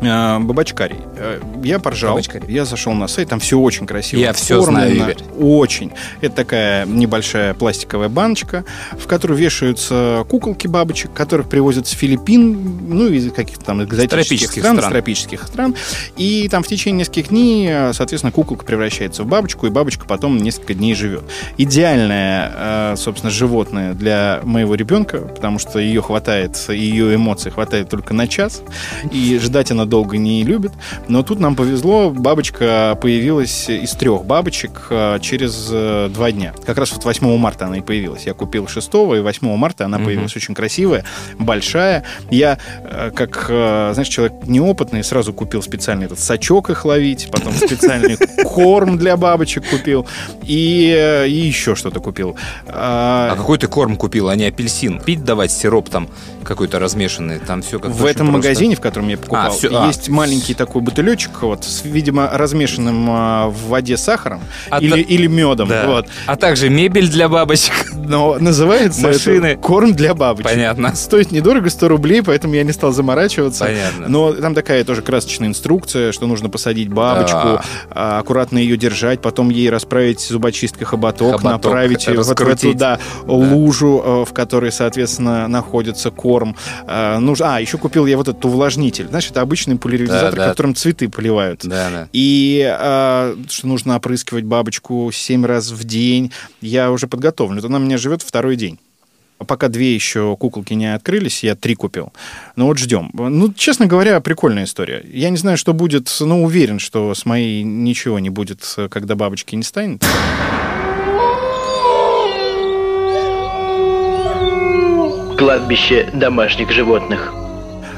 Бабачкарий. Э, Я поржал. Бабачкарий. Я зашел на сайт, там все очень красиво. Я всё знаю. Игорь. Очень. Это такая небольшая пластиковая баночка, в которую вешаются куколки бабочек, которых привозят с Филиппин, ну, из каких-то там экзотических тропических стран, стран. тропических стран. И там в течение нескольких дней, э, соответственно, куколка превращается в бабочку, и бабочка потом несколько дней живет. Идеальное, э, собственно, животное для моего ребенка, потому что ее хватает, ее эмоций хватает только на час, и ждать она долго не любит. Но тут нам повезло, бабочка появилась из трех бабочек э, через э, два дня. Как раз вот 8 марта она и появилась. Я купил 6 и 8 марта она появилась. Очень красивая, большая. Я, э, как, знаешь, человек неопытный, сразу купил специальный этот сачок их ловить, потом специальный корм для бабочек купил и, и еще что-то купил. А, А какой ты корм купил, а не апельсин? Пить давать сироп там какой-то размешанный, там все как В этом магазине, в котором я покупал, А, всё, а. есть маленький такой бутылечек, вот, с, видимо, размешанным а, в воде сахаром А или, та- или медом. Да. Вот. А также мебель для бабочек. Но называется Машины. это корм для бабочек. Понятно. Стоит недорого, 100 рублей, поэтому я не стал заморачиваться. Понятно. Но там такая тоже красочная инструкция, что нужно посадить бабочку, Да. а, аккуратно ее держать, потом ей расправить зубочисткой хоботок, Хоботок, направить ее вот в эту раскрутить. да, лужу, э, в которой, соответственно, находится корм. А, нужно- а, еще купил я вот этот увлажнитель. Знаешь, это обычный поляризатор, Да, да. которым цветы поливают. Да, да. И а, что нужно опрыскивать бабочку 7 раз в день. Я уже подготовлен. Она у меня живет второй день. А Пока две еще куколки не открылись, я три купил. Ну вот ждем. Ну, честно говоря, прикольная история. Я не знаю, что будет, но уверен, что с моей ничего не будет, когда бабочки не станет. Кладбище домашних животных.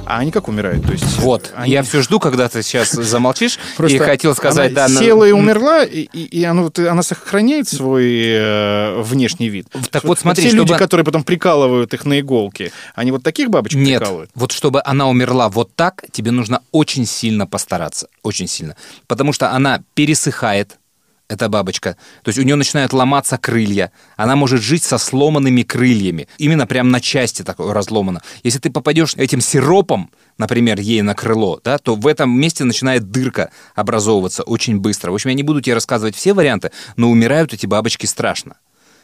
А они как умирают? То есть, Вот. они- Я все жду, когда ты сейчас замолчишь Просто и хотел сказать, она да. на- села и умерла, и, и- вот, она сохраняет свой э, внешний вид. Так вот смотри, все люди, чтобы- которые потом прикалывают их на иголки, они вот таких бабочек Нет, прикалывают? вот чтобы она умерла вот так, тебе нужно очень сильно постараться, очень сильно. Потому что она пересыхает, эта бабочка. То есть у нее начинают ломаться крылья. Она может жить со сломанными крыльями. Именно прям на части так разломано. Если ты попадешь этим сиропом, например, ей на крыло, да, то в этом месте начинает дырка образовываться очень быстро. В общем, я не буду тебе рассказывать все варианты, но умирают эти бабочки страшно.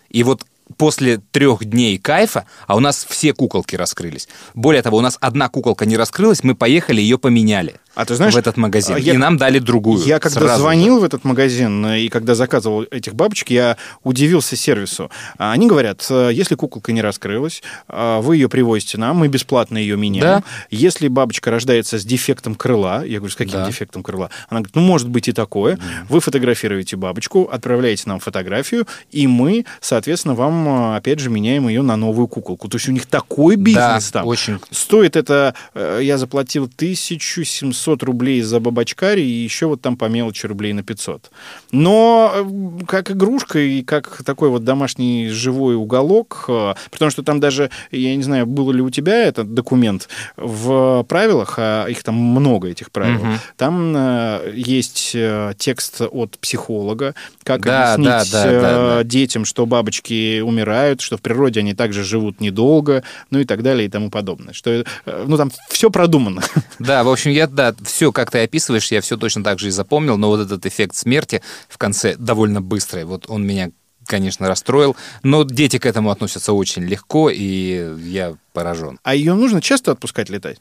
И вот после трех дней кайфа, а у нас все куколки раскрылись. Более того, у нас одна куколка не раскрылась, мы поехали, ее поменяли А ты знаешь, в этот магазин. а я- и нам дали другую. Я когда сразу же. звонил в этот магазин э, и когда заказывал этих бабочек, я удивился сервису. А Они говорят, э, если куколка не раскрылась, э, вы ее привозите нам, мы бесплатно ее меняем. Да. Если бабочка рождается с дефектом крыла, я говорю, с каким Да. дефектом крыла? Она говорит, ну, может быть и такое. Вы фотографируете бабочку, отправляете нам фотографию, и мы, соответственно, вам, опять же, меняем ее на новую куколку. То есть у них такой бизнес Да, там. очень. Стоит это, я заплатил 1700 рублей за бабачкари и еще вот там по мелочи рублей на 500. Но э, как игрушка и как такой вот домашний живой уголок, э, потому что там даже, я не знаю, был ли у тебя этот документ в правилах, а их там много, этих правил, Мгм. там э, есть текст от психолога, как Да, объяснить да, да, да, да. детям, что бабочки умирают, что в природе они также живут недолго, ну и так далее и тому подобное. Что, ну, там все продумано. Да, в общем, я, да, я все, как ты описываешь, я все точно так же и запомнил, но вот этот эффект смерти в конце довольно быстрый, вот он меня конечно, расстроил, но дети к этому относятся очень легко, и я поражен. А ее нужно часто отпускать летать?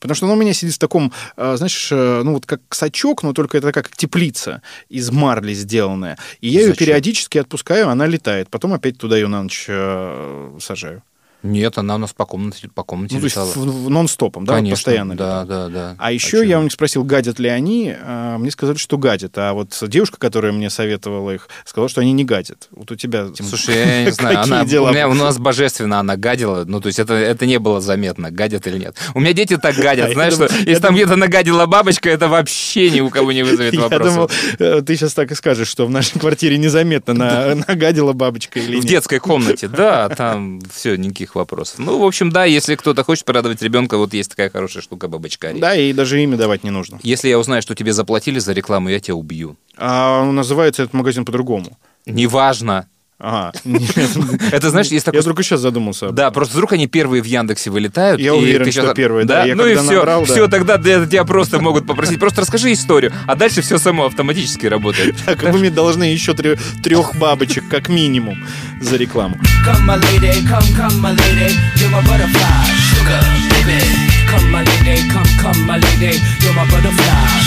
Потому что она у меня сидит в таком, э, знаешь, э, ну вот как сачок, но только это как теплица из марли сделанная. И я ее Зачем? периодически отпускаю, она летает. Потом опять туда ее на ночь э, сажаю. Нет, она у нас по комнате, по комнате Ну, то есть летала. в- в нон-стопом, да, Конечно, постоянно. да, да, да. А еще чё? я у них спросил, гадят ли они. а, Мне сказали, что гадят. А вот девушка, которая мне советовала их, сказала, что они не гадят. Вот у тебя... Слушай, я не знаю, она, дела? у, меня, у нас божественно она гадила, ну, то есть это, это не было заметно, гадят или нет. У меня дети так А, гадят, я знаешь, что если там где-то нагадила бабочка, это вообще ни у кого не вызовет Я вопросов. думал, э, ты сейчас так и скажешь, что в нашей квартире незаметно на- нагадила бабочка или В нет. детской комнате, да, там все, никаких вопросов. Ну, в общем, да, если кто-то хочет порадовать ребенка, вот есть такая хорошая штука бабочкарий. Да, и даже имя давать не нужно. Если я узнаю, что тебе заплатили за рекламу, я тебя убью. А называется этот магазин по-другому. Неважно. Ага. Нет. Это, знаешь, есть Я такой... только сейчас задумался. Да, просто вдруг они первые в Яндексе вылетают. Я уверен, что первые, да. Я ну и все, набрал, да. все, тогда для- тебя просто могут попросить. Просто расскажи историю, а дальше все само автоматически работает. Так, вы мне должны еще трех бабочек, как минимум, за рекламу. Come, my lady, come, come, my lady, you're my butterfly,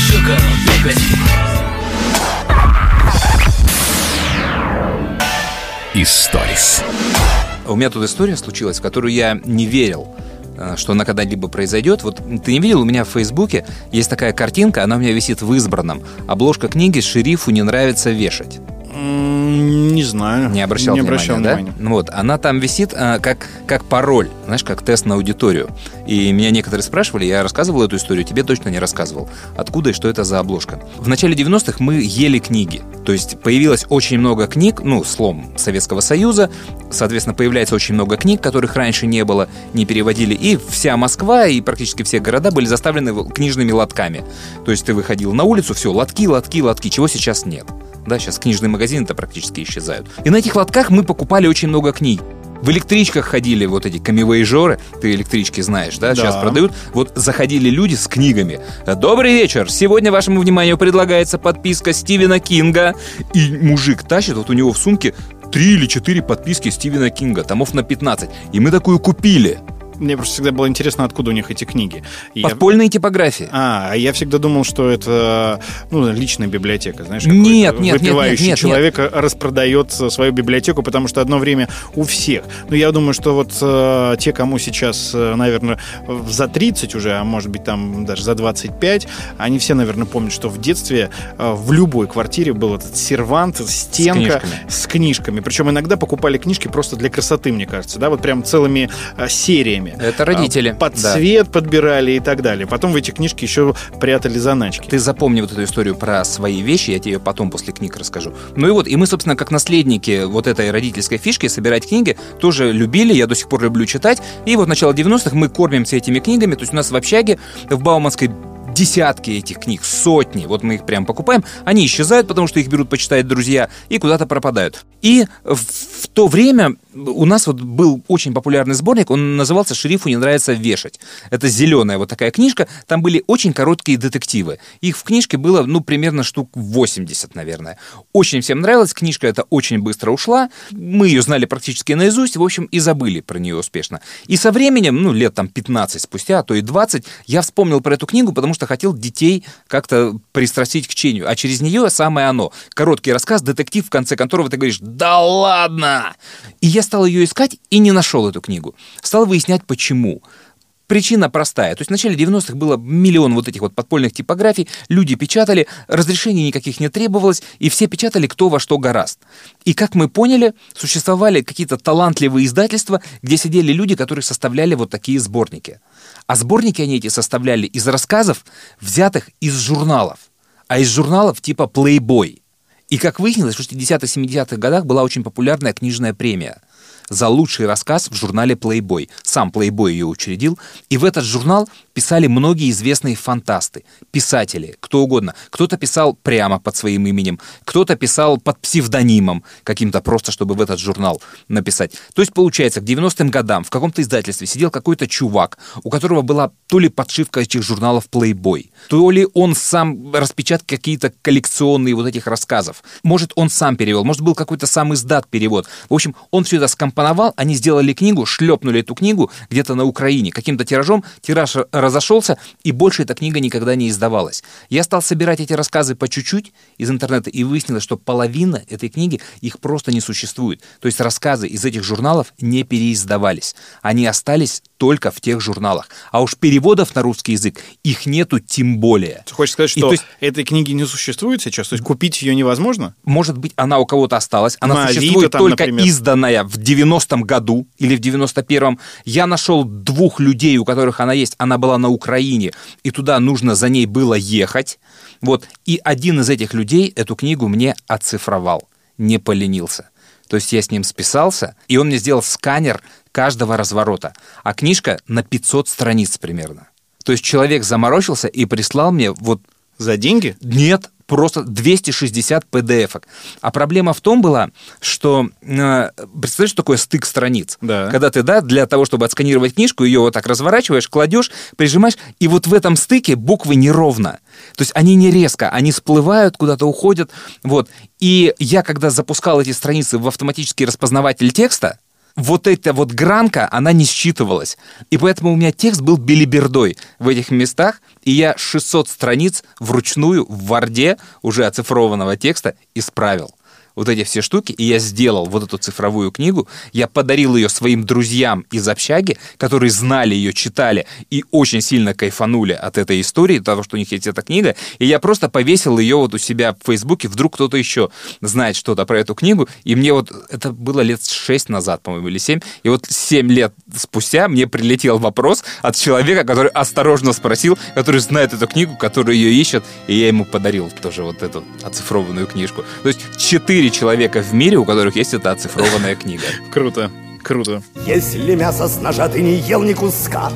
sugar, baby. Историс. У меня тут история случилась, в которую я не верил э, что она когда-либо произойдет. Вот ты не видел, у меня в Фейсбуке есть такая картинка, она у меня висит в избранном. Обложка книги «Шерифу не нравится вешать». Не знаю. Не обращал, не внимания, обращал да? внимания. Ну Вот, она там висит а, как, как пароль, знаешь, как тест на аудиторию. И меня некоторые спрашивали, я рассказывал эту историю, тебе точно не рассказывал. Откуда и что это за обложка? В начале 90-х мы ели книги. То есть появилось очень много книг, ну, слом Советского Союза, соответственно, появляется очень много книг, которых раньше не было, не переводили. И вся Москва и практически все города были заставлены книжными лотками. То есть ты выходил на улицу, все, лотки, лотки, лотки, чего сейчас нет. Да, сейчас книжные магазины-то практически исчезают. И на этих лотках мы покупали очень много книг. В электричках ходили вот эти камевоежоры, ты электрички знаешь, да, Да. сейчас продают. Вот заходили люди с книгами. Добрый вечер, сегодня вашему вниманию предлагается подписка Стивена Кинга. И мужик тащит, вот у него в сумке три или четыре подписки Стивена Кинга, томов на 15. И мы такую купили. Мне просто всегда было интересно, откуда у них эти книги. И я- Подпольные типографии. А, а я всегда думал, что это ну, личная библиотека, знаешь, Нет, нет, нет, выпивающий нет, нет, человек распродает свою библиотеку, потому что одно время у всех. Ну, я думаю, что вот э, те, кому сейчас, э, наверное, за 30 уже, а может быть там даже за 25, они все, наверное, помнят, что в детстве э, в любой квартире был этот сервант, стенка книжками. с книжками. Причем иногда покупали книжки просто для красоты, мне кажется, да, вот прям целыми э, сериями. Это родители, А, Под да. цвет подбирали и так далее. Потом в эти книжки еще прятали заначки. Ты запомни вот эту историю про свои вещи, я тебе потом после книг расскажу. Ну и вот, и мы, собственно, как наследники вот этой родительской фишки собирать книги тоже любили, я до сих пор люблю читать. И вот начало 90-х мы кормимся этими книгами, то есть у нас в общаге в Бауманской десятки этих книг, сотни, вот мы их прям покупаем, они исчезают, потому что их берут почитать друзья и куда-то пропадают. И в то время у нас вот был очень популярный сборник, он назывался «Шерифу не нравится вешать». Это зеленая вот такая книжка, там были очень короткие детективы. Их в книжке было, ну, примерно штук 80, наверное. Очень всем нравилась книжка, эта очень быстро ушла, мы ее знали практически наизусть, в общем, и забыли про нее успешно. И со временем, ну, лет там 15 спустя, а то и 20, я вспомнил про эту книгу, потому что хотел детей как-то пристрастить к чтению. А через нее самое оно. Короткий рассказ, детектив, в конце которого ты говоришь «Да ладно!» И я стал ее искать и не нашел эту книгу. Стал выяснять, почему. Причина простая. То есть в начале 90-х было миллион вот этих вот подпольных типографий, люди печатали, разрешений никаких не требовалось, и все печатали кто во что гораст. И как мы поняли, существовали какие-то талантливые издательства, где сидели люди, которые составляли вот такие сборники. А сборники они эти составляли из рассказов, взятых из журналов. А из журналов типа Playboy. И как выяснилось, в 60-70-х годах была очень популярная книжная премия. За лучший рассказ в журнале Playboy. Сам Playboy ее учредил. И в этот журнал писали многие известные фантасты, писатели, кто угодно. Кто-то писал прямо под своим именем, кто-то писал под псевдонимом каким-то просто, чтобы в этот журнал написать. То есть, получается, к 90-м годам в каком-то издательстве сидел какой-то чувак, у которого была то ли подшивка этих журналов Playboy, то ли он сам распечатал какие-то коллекционные вот этих рассказов. Может, он сам перевел, может, был какой-то сам издат перевод. В общем, он все это скомпоновал, они сделали книгу, шлепнули эту книгу где-то на Украине каким-то тиражом, тираж разошелся, и больше эта книга никогда не издавалась. Я стал собирать эти рассказы по чуть-чуть из интернета, и выяснилось, что половина этой книги, их просто не существует. То есть рассказы из этих журналов не переиздавались. Они остались только в тех журналах. А уж переводов на русский язык их нету тем более. Ты хочешь сказать, И что то есть- этой книги не существует сейчас? То есть купить ее невозможно? Может быть, она у кого-то осталась. Она На Авито существует там, только например. изданная в 90-м году или в 91-м. Я нашел двух людей, у которых она есть. Она была на Украине, и туда нужно за ней было ехать. Вот. И один из этих людей эту книгу мне оцифровал. Не поленился. То есть я с ним списался, и он мне сделал сканер каждого разворота. А книжка на 500 страниц примерно. То есть человек заморочился и прислал мне вот За деньги? нет, просто 260 PDF-ок. А проблема в том была, что э, представляешь, что такое стык страниц? Да. Когда ты, да, для того, чтобы отсканировать книжку, ее вот так разворачиваешь, кладешь, прижимаешь, и вот в этом стыке буквы неровно. То есть они не резко, они всплывают, куда-то уходят. Вот. И я, когда запускал эти страницы в автоматический распознаватель текста, вот эта вот гранка, она не считывалась. И поэтому у меня текст был белибердой в этих местах, и я 600 страниц вручную в Варде уже оцифрованного текста исправил. Вот эти все штуки, и я сделал вот эту цифровую книгу, я подарил ее своим друзьям из общаги, которые знали ее, читали и очень сильно кайфанули от этой истории, того, что у них есть эта книга, и я просто повесил ее вот у себя в Фейсбуке, вдруг кто-то еще знает что-то про эту книгу, и мне вот, это было лет 6 назад, по-моему, или 7, и вот 7 лет спустя мне прилетел вопрос от человека, который осторожно спросил, который знает эту книгу, который ее ищет, и я ему подарил тоже вот эту оцифрованную книжку. То есть четыре человека в мире, у которых есть эта оцифрованная книга. Круто, круто. Если мясо с ножа ты не ел ни куска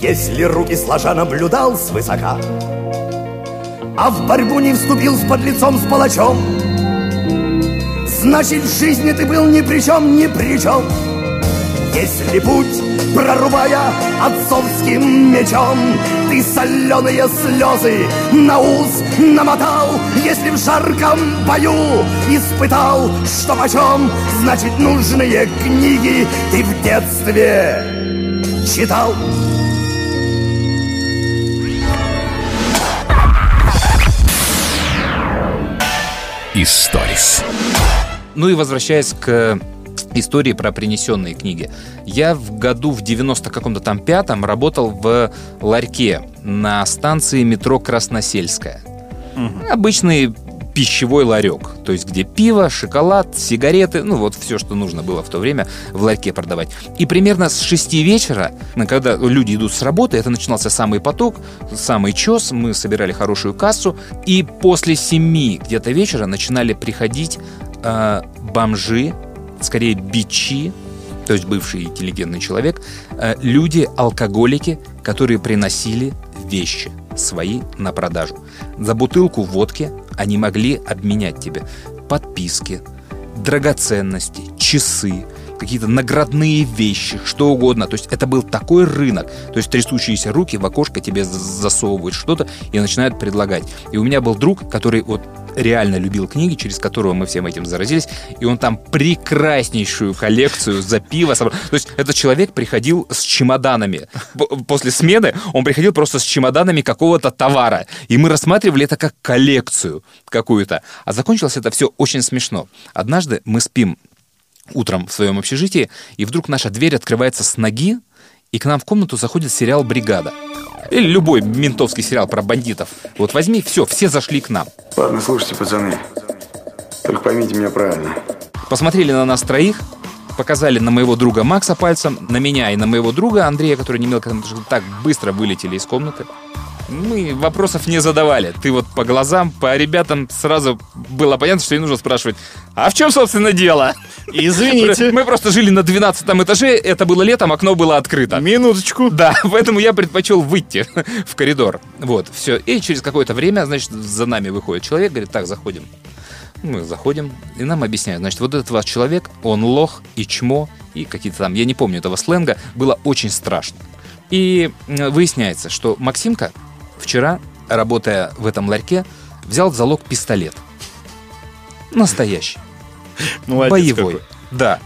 Если руки сложа наблюдал свысока А в борьбу не вступил с подлецом, с палачом Значит, в жизни ты был ни при чем, ни при чем Если путь, прорубая отцовским мечом Ты соленые слезы на ус намотал Если в жарком бою испытал, что почем Значит, нужные книги ты в детстве читал Историс. Ну и возвращаясь к истории про принесенные книги. Я в году в 90 каком-то там пятом работал в ларьке на станции метро Красносельская. Обычный пищевой ларек, то есть где пиво, шоколад, сигареты, ну вот все, что нужно было в то время в ларьке продавать. И примерно с 6 вечера, когда люди идут с работы, это начинался самый поток, самый чес, мы собирали хорошую кассу, и после 7 где-то вечера начинали приходить э, бомжи, скорее бичи, то есть бывший интеллигентный человек, э, люди, алкоголики, которые приносили вещи свои на продажу. За бутылку водки они могли обменять тебе подписки, драгоценности, часы, какие-то наградные вещи, что угодно. То есть это был такой рынок. То есть трясущиеся руки в окошко тебе за- засовывают что-то и начинают предлагать. И у меня был друг, который вот реально любил книги, через которого мы всем этим заразились, и он там прекраснейшую коллекцию за пиво собрал. То есть этот человек приходил с чемоданами. После смены он приходил просто с чемоданами какого-то товара. И мы рассматривали это как коллекцию какую-то. А закончилось это все очень смешно. Однажды мы спим утром в своем общежитии, и вдруг наша дверь открывается с ноги, и к нам в комнату заходит сериал «Бригада». Или любой ментовский сериал про бандитов. Вот возьми, все, все зашли к нам. Ладно, слушайте, пацаны. Только поймите меня правильно. Посмотрели на нас троих, показали на моего друга Макса пальцем, на меня и на моего друга Андрея, который не имел так быстро вылетели из комнаты. Мы вопросов не задавали. Ты вот по глазам, по ребятам сразу было понятно, что не нужно спрашивать, а в чем, собственно, дело? Извините. Мы просто жили на 12 этаже, это было летом, окно было открыто. Минуточку. Да, поэтому я предпочел выйти в коридор. Вот, все. И через какое-то время, значит, за нами выходит человек, говорит, так, заходим. Мы заходим, и нам объясняют, значит, вот этот ваш человек, он лох и чмо, и какие-то там, я не помню этого сленга, было очень страшно. И м, выясняется, что Максимка вчера, работая в этом ларьке, взял в залог пистолет. Настоящий. Молодец боевой. какой. Да.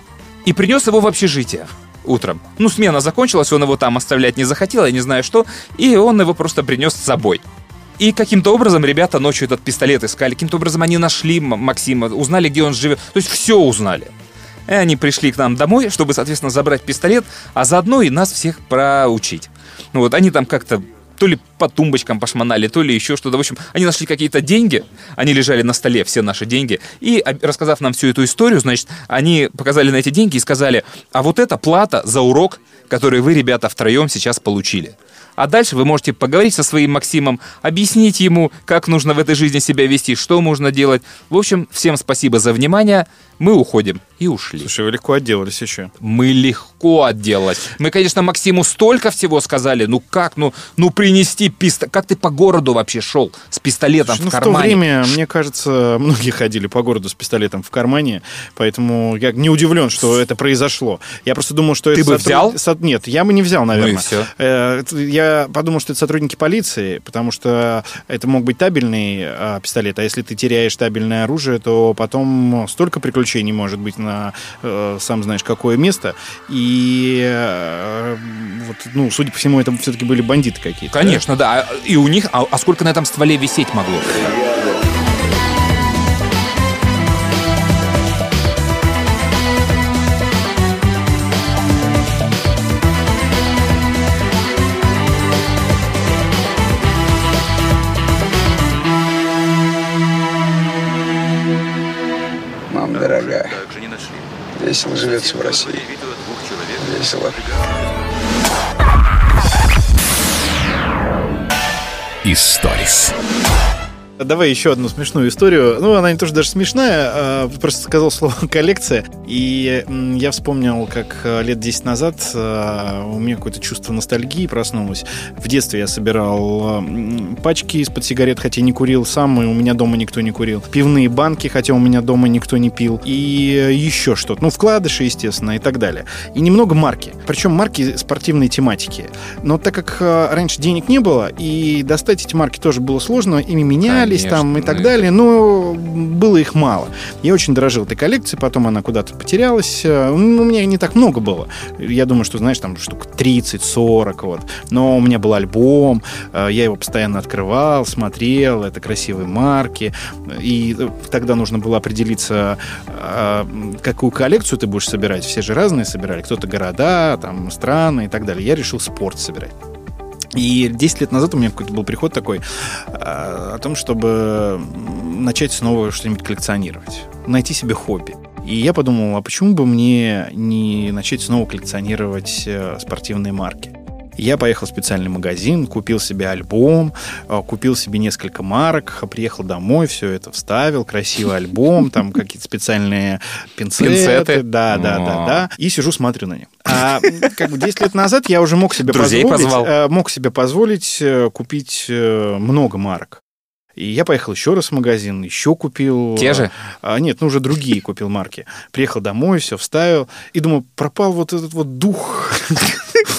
И принес его в общежитие утром. Ну, смена закончилась, он его там оставлять не захотел, я не знаю что, и он его просто принес с собой. И каким-то образом ребята ночью этот пистолет искали, каким-то образом они нашли Максима, узнали, где он живет. То есть все узнали. И они пришли к нам домой, чтобы, соответственно, забрать пистолет, а заодно и нас всех проучить. Ну вот они там как-то то ли по тумбочкам пошмонали, то ли еще что-то. В общем, они нашли какие-то деньги, они лежали на столе, все наши деньги, и, об- рассказав нам всю эту историю, значит, они показали на эти деньги и сказали, а вот это плата за урок, который вы, ребята, втроем сейчас получили. А дальше вы можете поговорить со своим Максимом, объяснить ему, как нужно в этой жизни себя вести, что можно делать. В общем, всем спасибо за внимание. Мы уходим. И ушли. Слушай, вы легко отделались еще. Мы легко отделались. Мы, конечно, Максиму столько всего сказали. Ну как, ну, ну принести пистолет. Как ты по городу вообще шел с пистолетом Слушай, ну, в в то кармане? время, мне кажется, многие ходили по городу с пистолетом в кармане, поэтому я не удивлен, что это произошло. Я просто думал, что Ты это... бы сотруд- взял? со- Нет, я бы не взял, наверное. Ну и всё. Э, Я подумал, что это сотрудники полиции, потому что это мог быть табельный а, пистолет, а если ты теряешь табельное оружие, то потом столько приключений может быть на э, сам знаешь какое место. И э, вот, ну, судя по всему, это все-таки были бандиты какие-то. да? Конечно, да. И у них... А, а сколько на этом стволе висеть могло? Живется в России. Весело. Историс. Давай еще одну смешную историю. Ну, она не тоже даже смешная, а просто сказал слово коллекция. И я вспомнил, как э, лет 10 назад э, у меня какое-то чувство ностальгии проснулось. В детстве я собирал пачки из-под сигарет, хотя не курил сам, и у меня дома никто не курил. Пивные банки, хотя у меня дома никто не пил. И еще что-то. Ну, вкладыши, естественно, и так далее. И немного марки. Причем марки спортивной тематики. Но так как э, раньше денег не было, и достать эти марки тоже было сложно, ими менялись Конечно, там и так и- далее, но было их мало. Я очень дорожил этой коллекцией, потом она куда-то потерялась. Э, у меня не так много было. Я думаю, что, знаешь, там штук 30-40 вот. Но у меня был альбом, э, я его постоянно открывал, смотрел, это красивые марки. И э, тогда нужно было определиться, какую коллекцию ты будешь собирать. Все же разные собирали. Кто-то города, там, страны и так далее. Я решил спорт собирать. И 10 лет назад у меня какой-то был приход такой э, о том, чтобы начать снова что-нибудь коллекционировать, найти себе хобби. И я подумал, а почему бы мне не начать снова коллекционировать э, спортивные марки? Я поехал в специальный магазин, купил себе альбом, э, купил себе несколько марок, приехал домой, все это вставил, красивый альбом, там какие-то специальные пинцеты. Пинцеты? Да, да, да, да. И сижу, смотрю на них. А как бы 10 лет назад я уже мог себе Друзей позволить, позвал. э, мог себе позволить э, купить э, много марок. И я поехал еще раз в магазин, еще купил... Те же? А, нет, ну уже другие купил марки. Приехал домой, все вставил. И думаю, пропал вот этот вот дух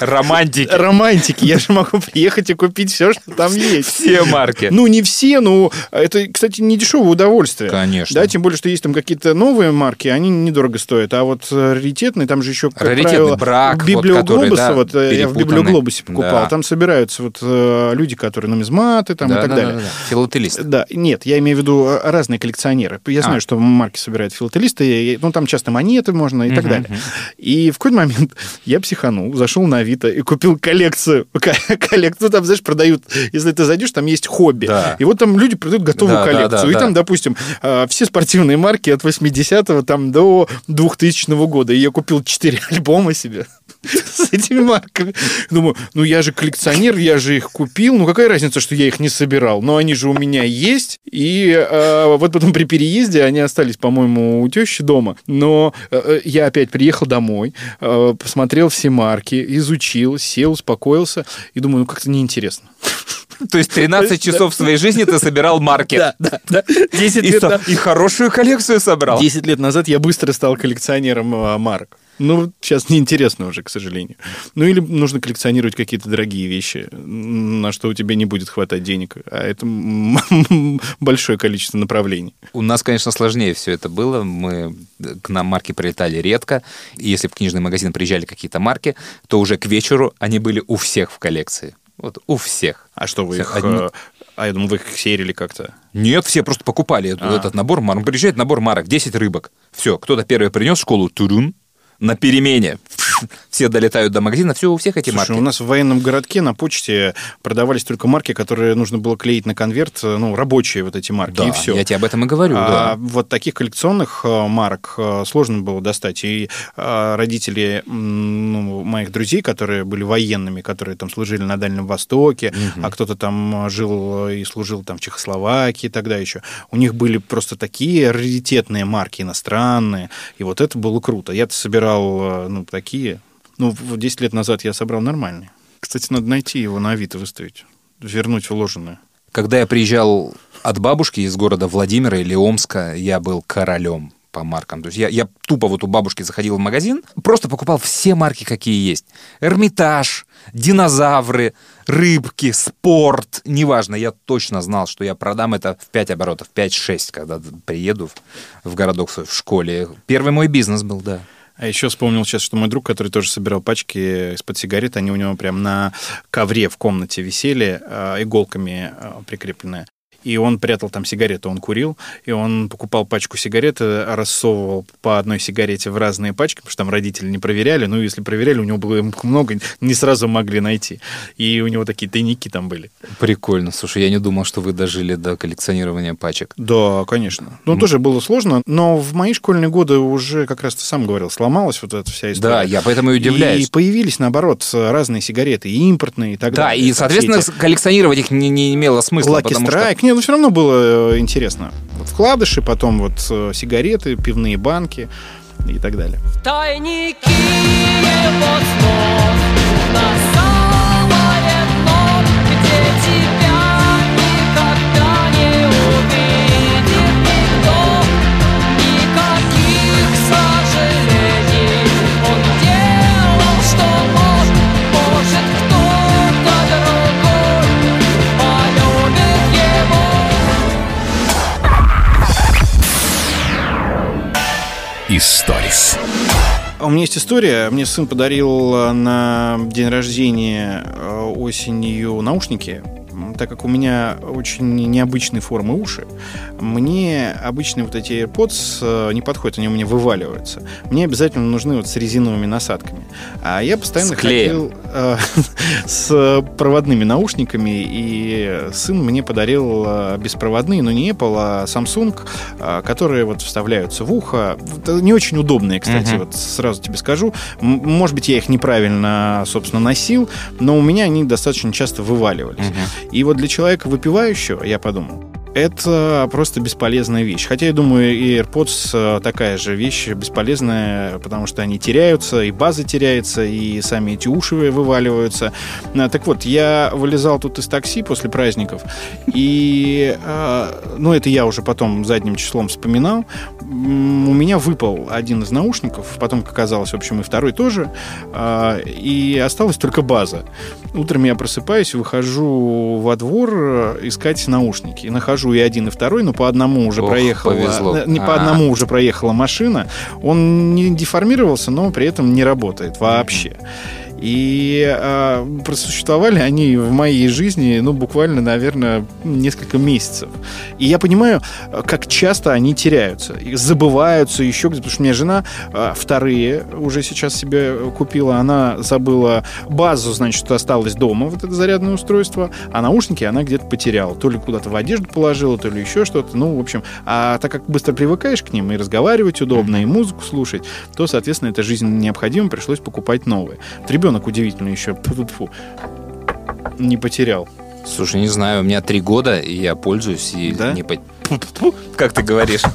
Романтики. романтики. Я же могу приехать и купить все, что там есть. Все марки. Ну, не все, но это, кстати, не дешевое удовольствие. Конечно. Да, тем более, что есть там какие-то новые марки, они недорого стоят. А вот э, раритетные, там же еще, как Раритетный правило, брак, в вот который, да, вот, э, я в. Библиоглобусе покупал, Да. там собираются вот э, люди, которые нумизматы там и Да, так да, далее. да, да. Филателист. Да, нет, я имею в виду разные коллекционеры. Я знаю, А. что марки собирают филателисты, и, ну, там часто монеты можно и так Мгм, далее. мгм. И в какой-то момент я психанул, зашел на Авито и купил коллекцию. ко- коллекцию. Ну, там, знаешь, продают, если ты зайдешь, там есть хобби. Да. И вот там люди продают готовую Да, да, коллекцию. да, и да. там, допустим, э, все спортивные марки от 80-го там, до 2000 года. И я купил 4 альбома себе. с этими марками. Думаю, ну я же коллекционер, я же их купил. Ну какая разница, что я их не собирал? Но они же у меня есть. И э, вот потом при переезде они остались, по-моему, у тещи дома. Но э, я опять приехал домой, э, посмотрел все марки, изучил, сел, успокоился и думаю, ну как-то неинтересно. То есть 13 часов своей жизни ты собирал марки. Да, да, да. 10 И, лет, и хорошую коллекцию собрал. 10 лет назад я быстро стал коллекционером э, марок. Ну, сейчас неинтересно уже, к сожалению. Ну, или нужно коллекционировать какие-то дорогие вещи, на что у тебя не будет хватать денег. А это большое количество направлений. У нас, конечно, сложнее все это было. Мы к нам марки прилетали редко. И если в книжный магазин приезжали какие-то марки, то уже к вечеру они были у всех в коллекции. Вот у всех. А что вы Все их... одни- э, А я думал, вы их серили как-то. Нет, все просто покупали А. этот набор марок. Приезжает набор марок, 10 рыбок. Все, кто-то первый принес в школу, турун, на перемене. Все долетают до магазина, все, у всех эти Слушай, марки. у нас в военном городке на почте продавались только марки, которые нужно было клеить на конверт, ну, рабочие вот эти марки, Да, и все. я тебе об этом и говорю, А да. вот таких коллекционных э, марок э, сложно было достать. И э, родители ну, моих друзей, которые были военными, которые там служили на Дальнем Востоке, а кто-то там жил и служил там в Чехословакии тогда еще, у них были просто такие раритетные марки иностранные, и вот это было круто. Я-то собирал, ну, такие. Ну, в 10 лет назад я собрал нормальные. Кстати, надо найти его на Авито выставить, вернуть вложенное. Когда я приезжал от бабушки из города Владимира или Омска, я был королем по маркам. То есть я, я тупо вот у бабушки заходил в магазин, просто покупал все марки, какие есть. Эрмитаж, динозавры, рыбки, спорт, неважно. Я точно знал, что я продам это в 5 оборотов, 5-6, когда приеду в городок свой, в школе. Первый мой бизнес был, да. А еще вспомнил сейчас, что мой друг, который тоже собирал пачки из-под сигарет, они у него прям на ковре в комнате висели, э, иголками э, прикрепленные. И он прятал там сигареты, он курил, и он покупал пачку сигарет, э, рассовывал по одной сигарете в разные пачки, потому что там родители не проверяли, ну, если проверяли, у него было много, не сразу могли найти. И у него такие тайники там были. Прикольно. Слушай, я не думал, что вы дожили до коллекционирования пачек. Да, конечно. Ну, тоже было сложно, но в мои школьные годы уже, как раз ты сам говорил, сломалась вот эта вся история. Да, я поэтому и удивляюсь. И появились, наоборот, разные сигареты, и импортные, и так Да, далее. и, соответственно, коллекционировать их не, не имело смысла, потому Strike. что... Нет, ну все равно было э, интересно. Вот вкладыши, потом вот э, сигареты, пивные банки и так далее. Тайники под снов У меня есть история. Мне сын подарил э, на день рождения э, осенью наушники. Так как у меня очень необычной формы уши, мне обычные вот эти AirPods э, не подходят, они у меня вываливаются. Мне обязательно нужны вот с резиновыми насадками. А я постоянно С э, с проводными наушниками, и сын мне подарил э, беспроводные, но не Apple, а Samsung, которые вот вставляются в ухо. Не очень удобные, кстати, вот сразу тебе скажу. Может быть, я их неправильно, собственно, носил, но у меня они достаточно часто вываливались. И вот для человека выпивающего, я подумал, это просто бесполезная вещь. Хотя, я думаю, и AirPods э, такая же вещь бесполезная, потому что они теряются, и база теряется, и сами эти уши вываливаются. А, Так вот, я вылезал тут из такси после праздников, и, э, ну, это я уже потом задним числом вспоминал, у меня выпал один из наушников, потом, как оказалось, в общем, и второй тоже, а, и осталась только база. Утром я просыпаюсь, выхожу во двор э, искать наушники. И нахожу и один, и второй, но по одному уже Ох, проехала... повезло. э, Не по А. одному уже проехала машина. Он не деформировался, но при этом не работает вообще. И а, просуществовали они в моей жизни, ну, буквально, наверное, несколько месяцев. И я понимаю, как часто они теряются, забываются еще потому что у меня жена а, вторые уже сейчас себе купила, она забыла базу, значит, осталась дома, вот это зарядное устройство, а наушники она где-то потеряла. То ли куда-то в одежду положила, то ли еще что-то. Ну, в общем, а так как быстро привыкаешь к ним и разговаривать удобно, и музыку слушать, то, соответственно, это жизненно необходимо, пришлось покупать новые. Вот ребенок удивительно еще фу, не потерял. Слушай, не знаю, у меня три года, и я пользуюсь, и Да? не по- как ты говоришь.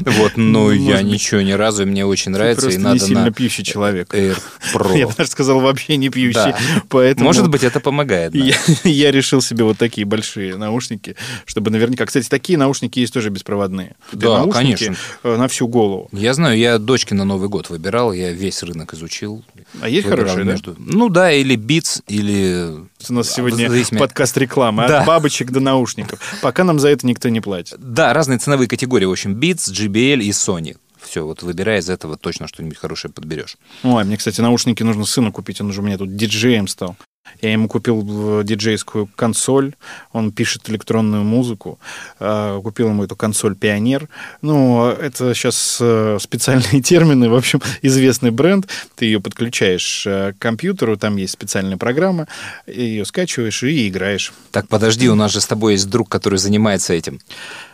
Вот, но я ничего ни разу, мне очень нравится, и надо не сильно пьющий человек. Я бы даже сказал, вообще не пьющий. Поэтому... Может быть, это помогает. Я, решил себе вот такие большие наушники, чтобы наверняка... Кстати, такие наушники есть тоже беспроводные. Да, конечно. э, На всю голову. Я знаю, я дочке на Новый год выбирал, я весь рынок изучил. А есть хорошие, да? между- Ну да, или Beats, или... У нас сегодня зависимости- подкаст рекламы. Да. От бабочек до наушников. Пока нам за это никто не платит. Да, разные ценовые категории. В общем, Beats, JBL и Sony. Все, вот выбирая из этого точно что-нибудь хорошее подберешь. Ой, мне, кстати, наушники нужно сыну купить. Он уже у меня тут диджеем стал. Я ему купил э, диджейскую консоль, он пишет электронную музыку, Э, купил ему эту консоль «Пионер». Ну, это сейчас э, специальные термины, в общем, известный бренд. Ты ее подключаешь к компьютеру, там есть специальная программа, ее скачиваешь и играешь. Так, подожди, у нас же с тобой есть друг, который занимается этим.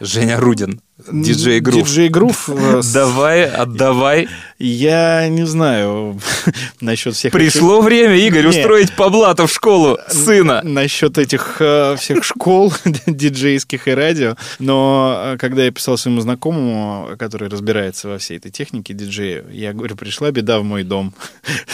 Женя Рудин, диджей Грув. Диджей Грув. э, Давай, отдавай. Я не знаю насчет всех... Пришло время, Игорь, Не. устроить по блату в школу сына. насчет этих э, всех школ диджейских и радио, но э, когда я писал своему знакомому, который разбирается во всей этой технике диджея, я говорю, пришла беда в мой дом.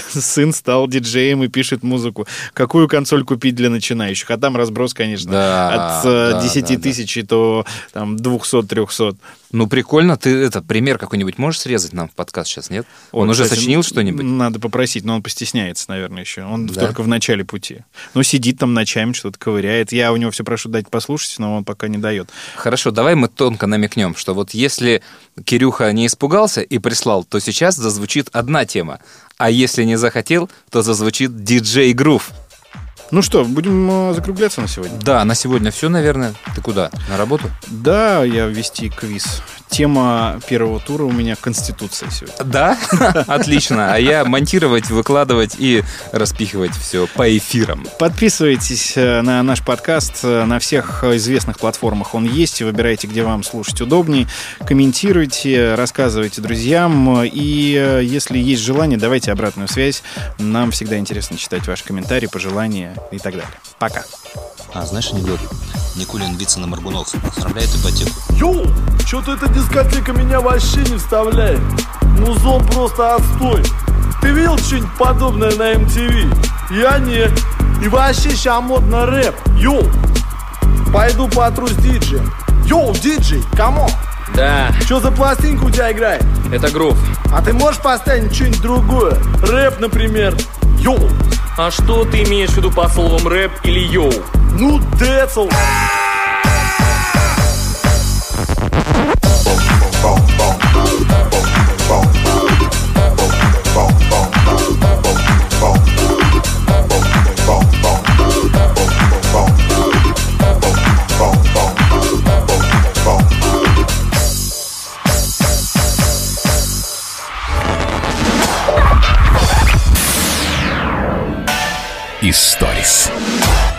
Сын стал диджеем и пишет музыку. Какую консоль купить для начинающих? А там разброс, конечно, Да, от да, 10 да, да. тысяч до там 200-300. Ну, прикольно. Ты этот пример какой-нибудь можешь срезать нам в подкаст сейчас, нет? Он Вот, уже кстати, сочинил что-нибудь? Надо попросить, но он постесняется, наверное, еще. Он Да? только в начале пути. Ну, сидит там ночами, что-то ковыряет. Я у него все прошу дать послушать, но он пока не дает. Хорошо, давай мы тонко намекнем, что вот если Кирюха не испугался и прислал, то сейчас зазвучит одна тема. А если не захотел, то зазвучит диджей Грув. Ну что, будем э, закругляться на сегодня? Да, на сегодня все, наверное. Ты куда? На работу? Да, я вести квиз. Тема первого тура у меня Конституция сегодня. Да? Отлично. А я монтировать, выкладывать и распихивать все по эфирам. Подписывайтесь э, на наш подкаст э, на всех известных платформах. Он есть. Выбирайте, где вам слушать удобней. Комментируйте, рассказывайте друзьям. И если есть желание, давайте обратную связь. Нам всегда интересно читать ваши комментарии, пожелания и так далее. Пока. А, знаешь анекдот? Никулин, Вицин и Моргунов. Оформляет ипотеку. Йоу, что-то эта дискотека меня вообще не вставляет. Музон просто отстой. Ты видел что-нибудь подобное на MTV? Я нет. И вообще ща модно рэп. Йоу, пойду потрусь диджеем. Йоу, диджей, come on. Да, Что за пластинка у тебя играет? это грув. А ты можешь поставить что-нибудь другое? Рэп, например. Йоу, А что ты имеешь в виду под словом рэп или йоу? ну децл. Stories.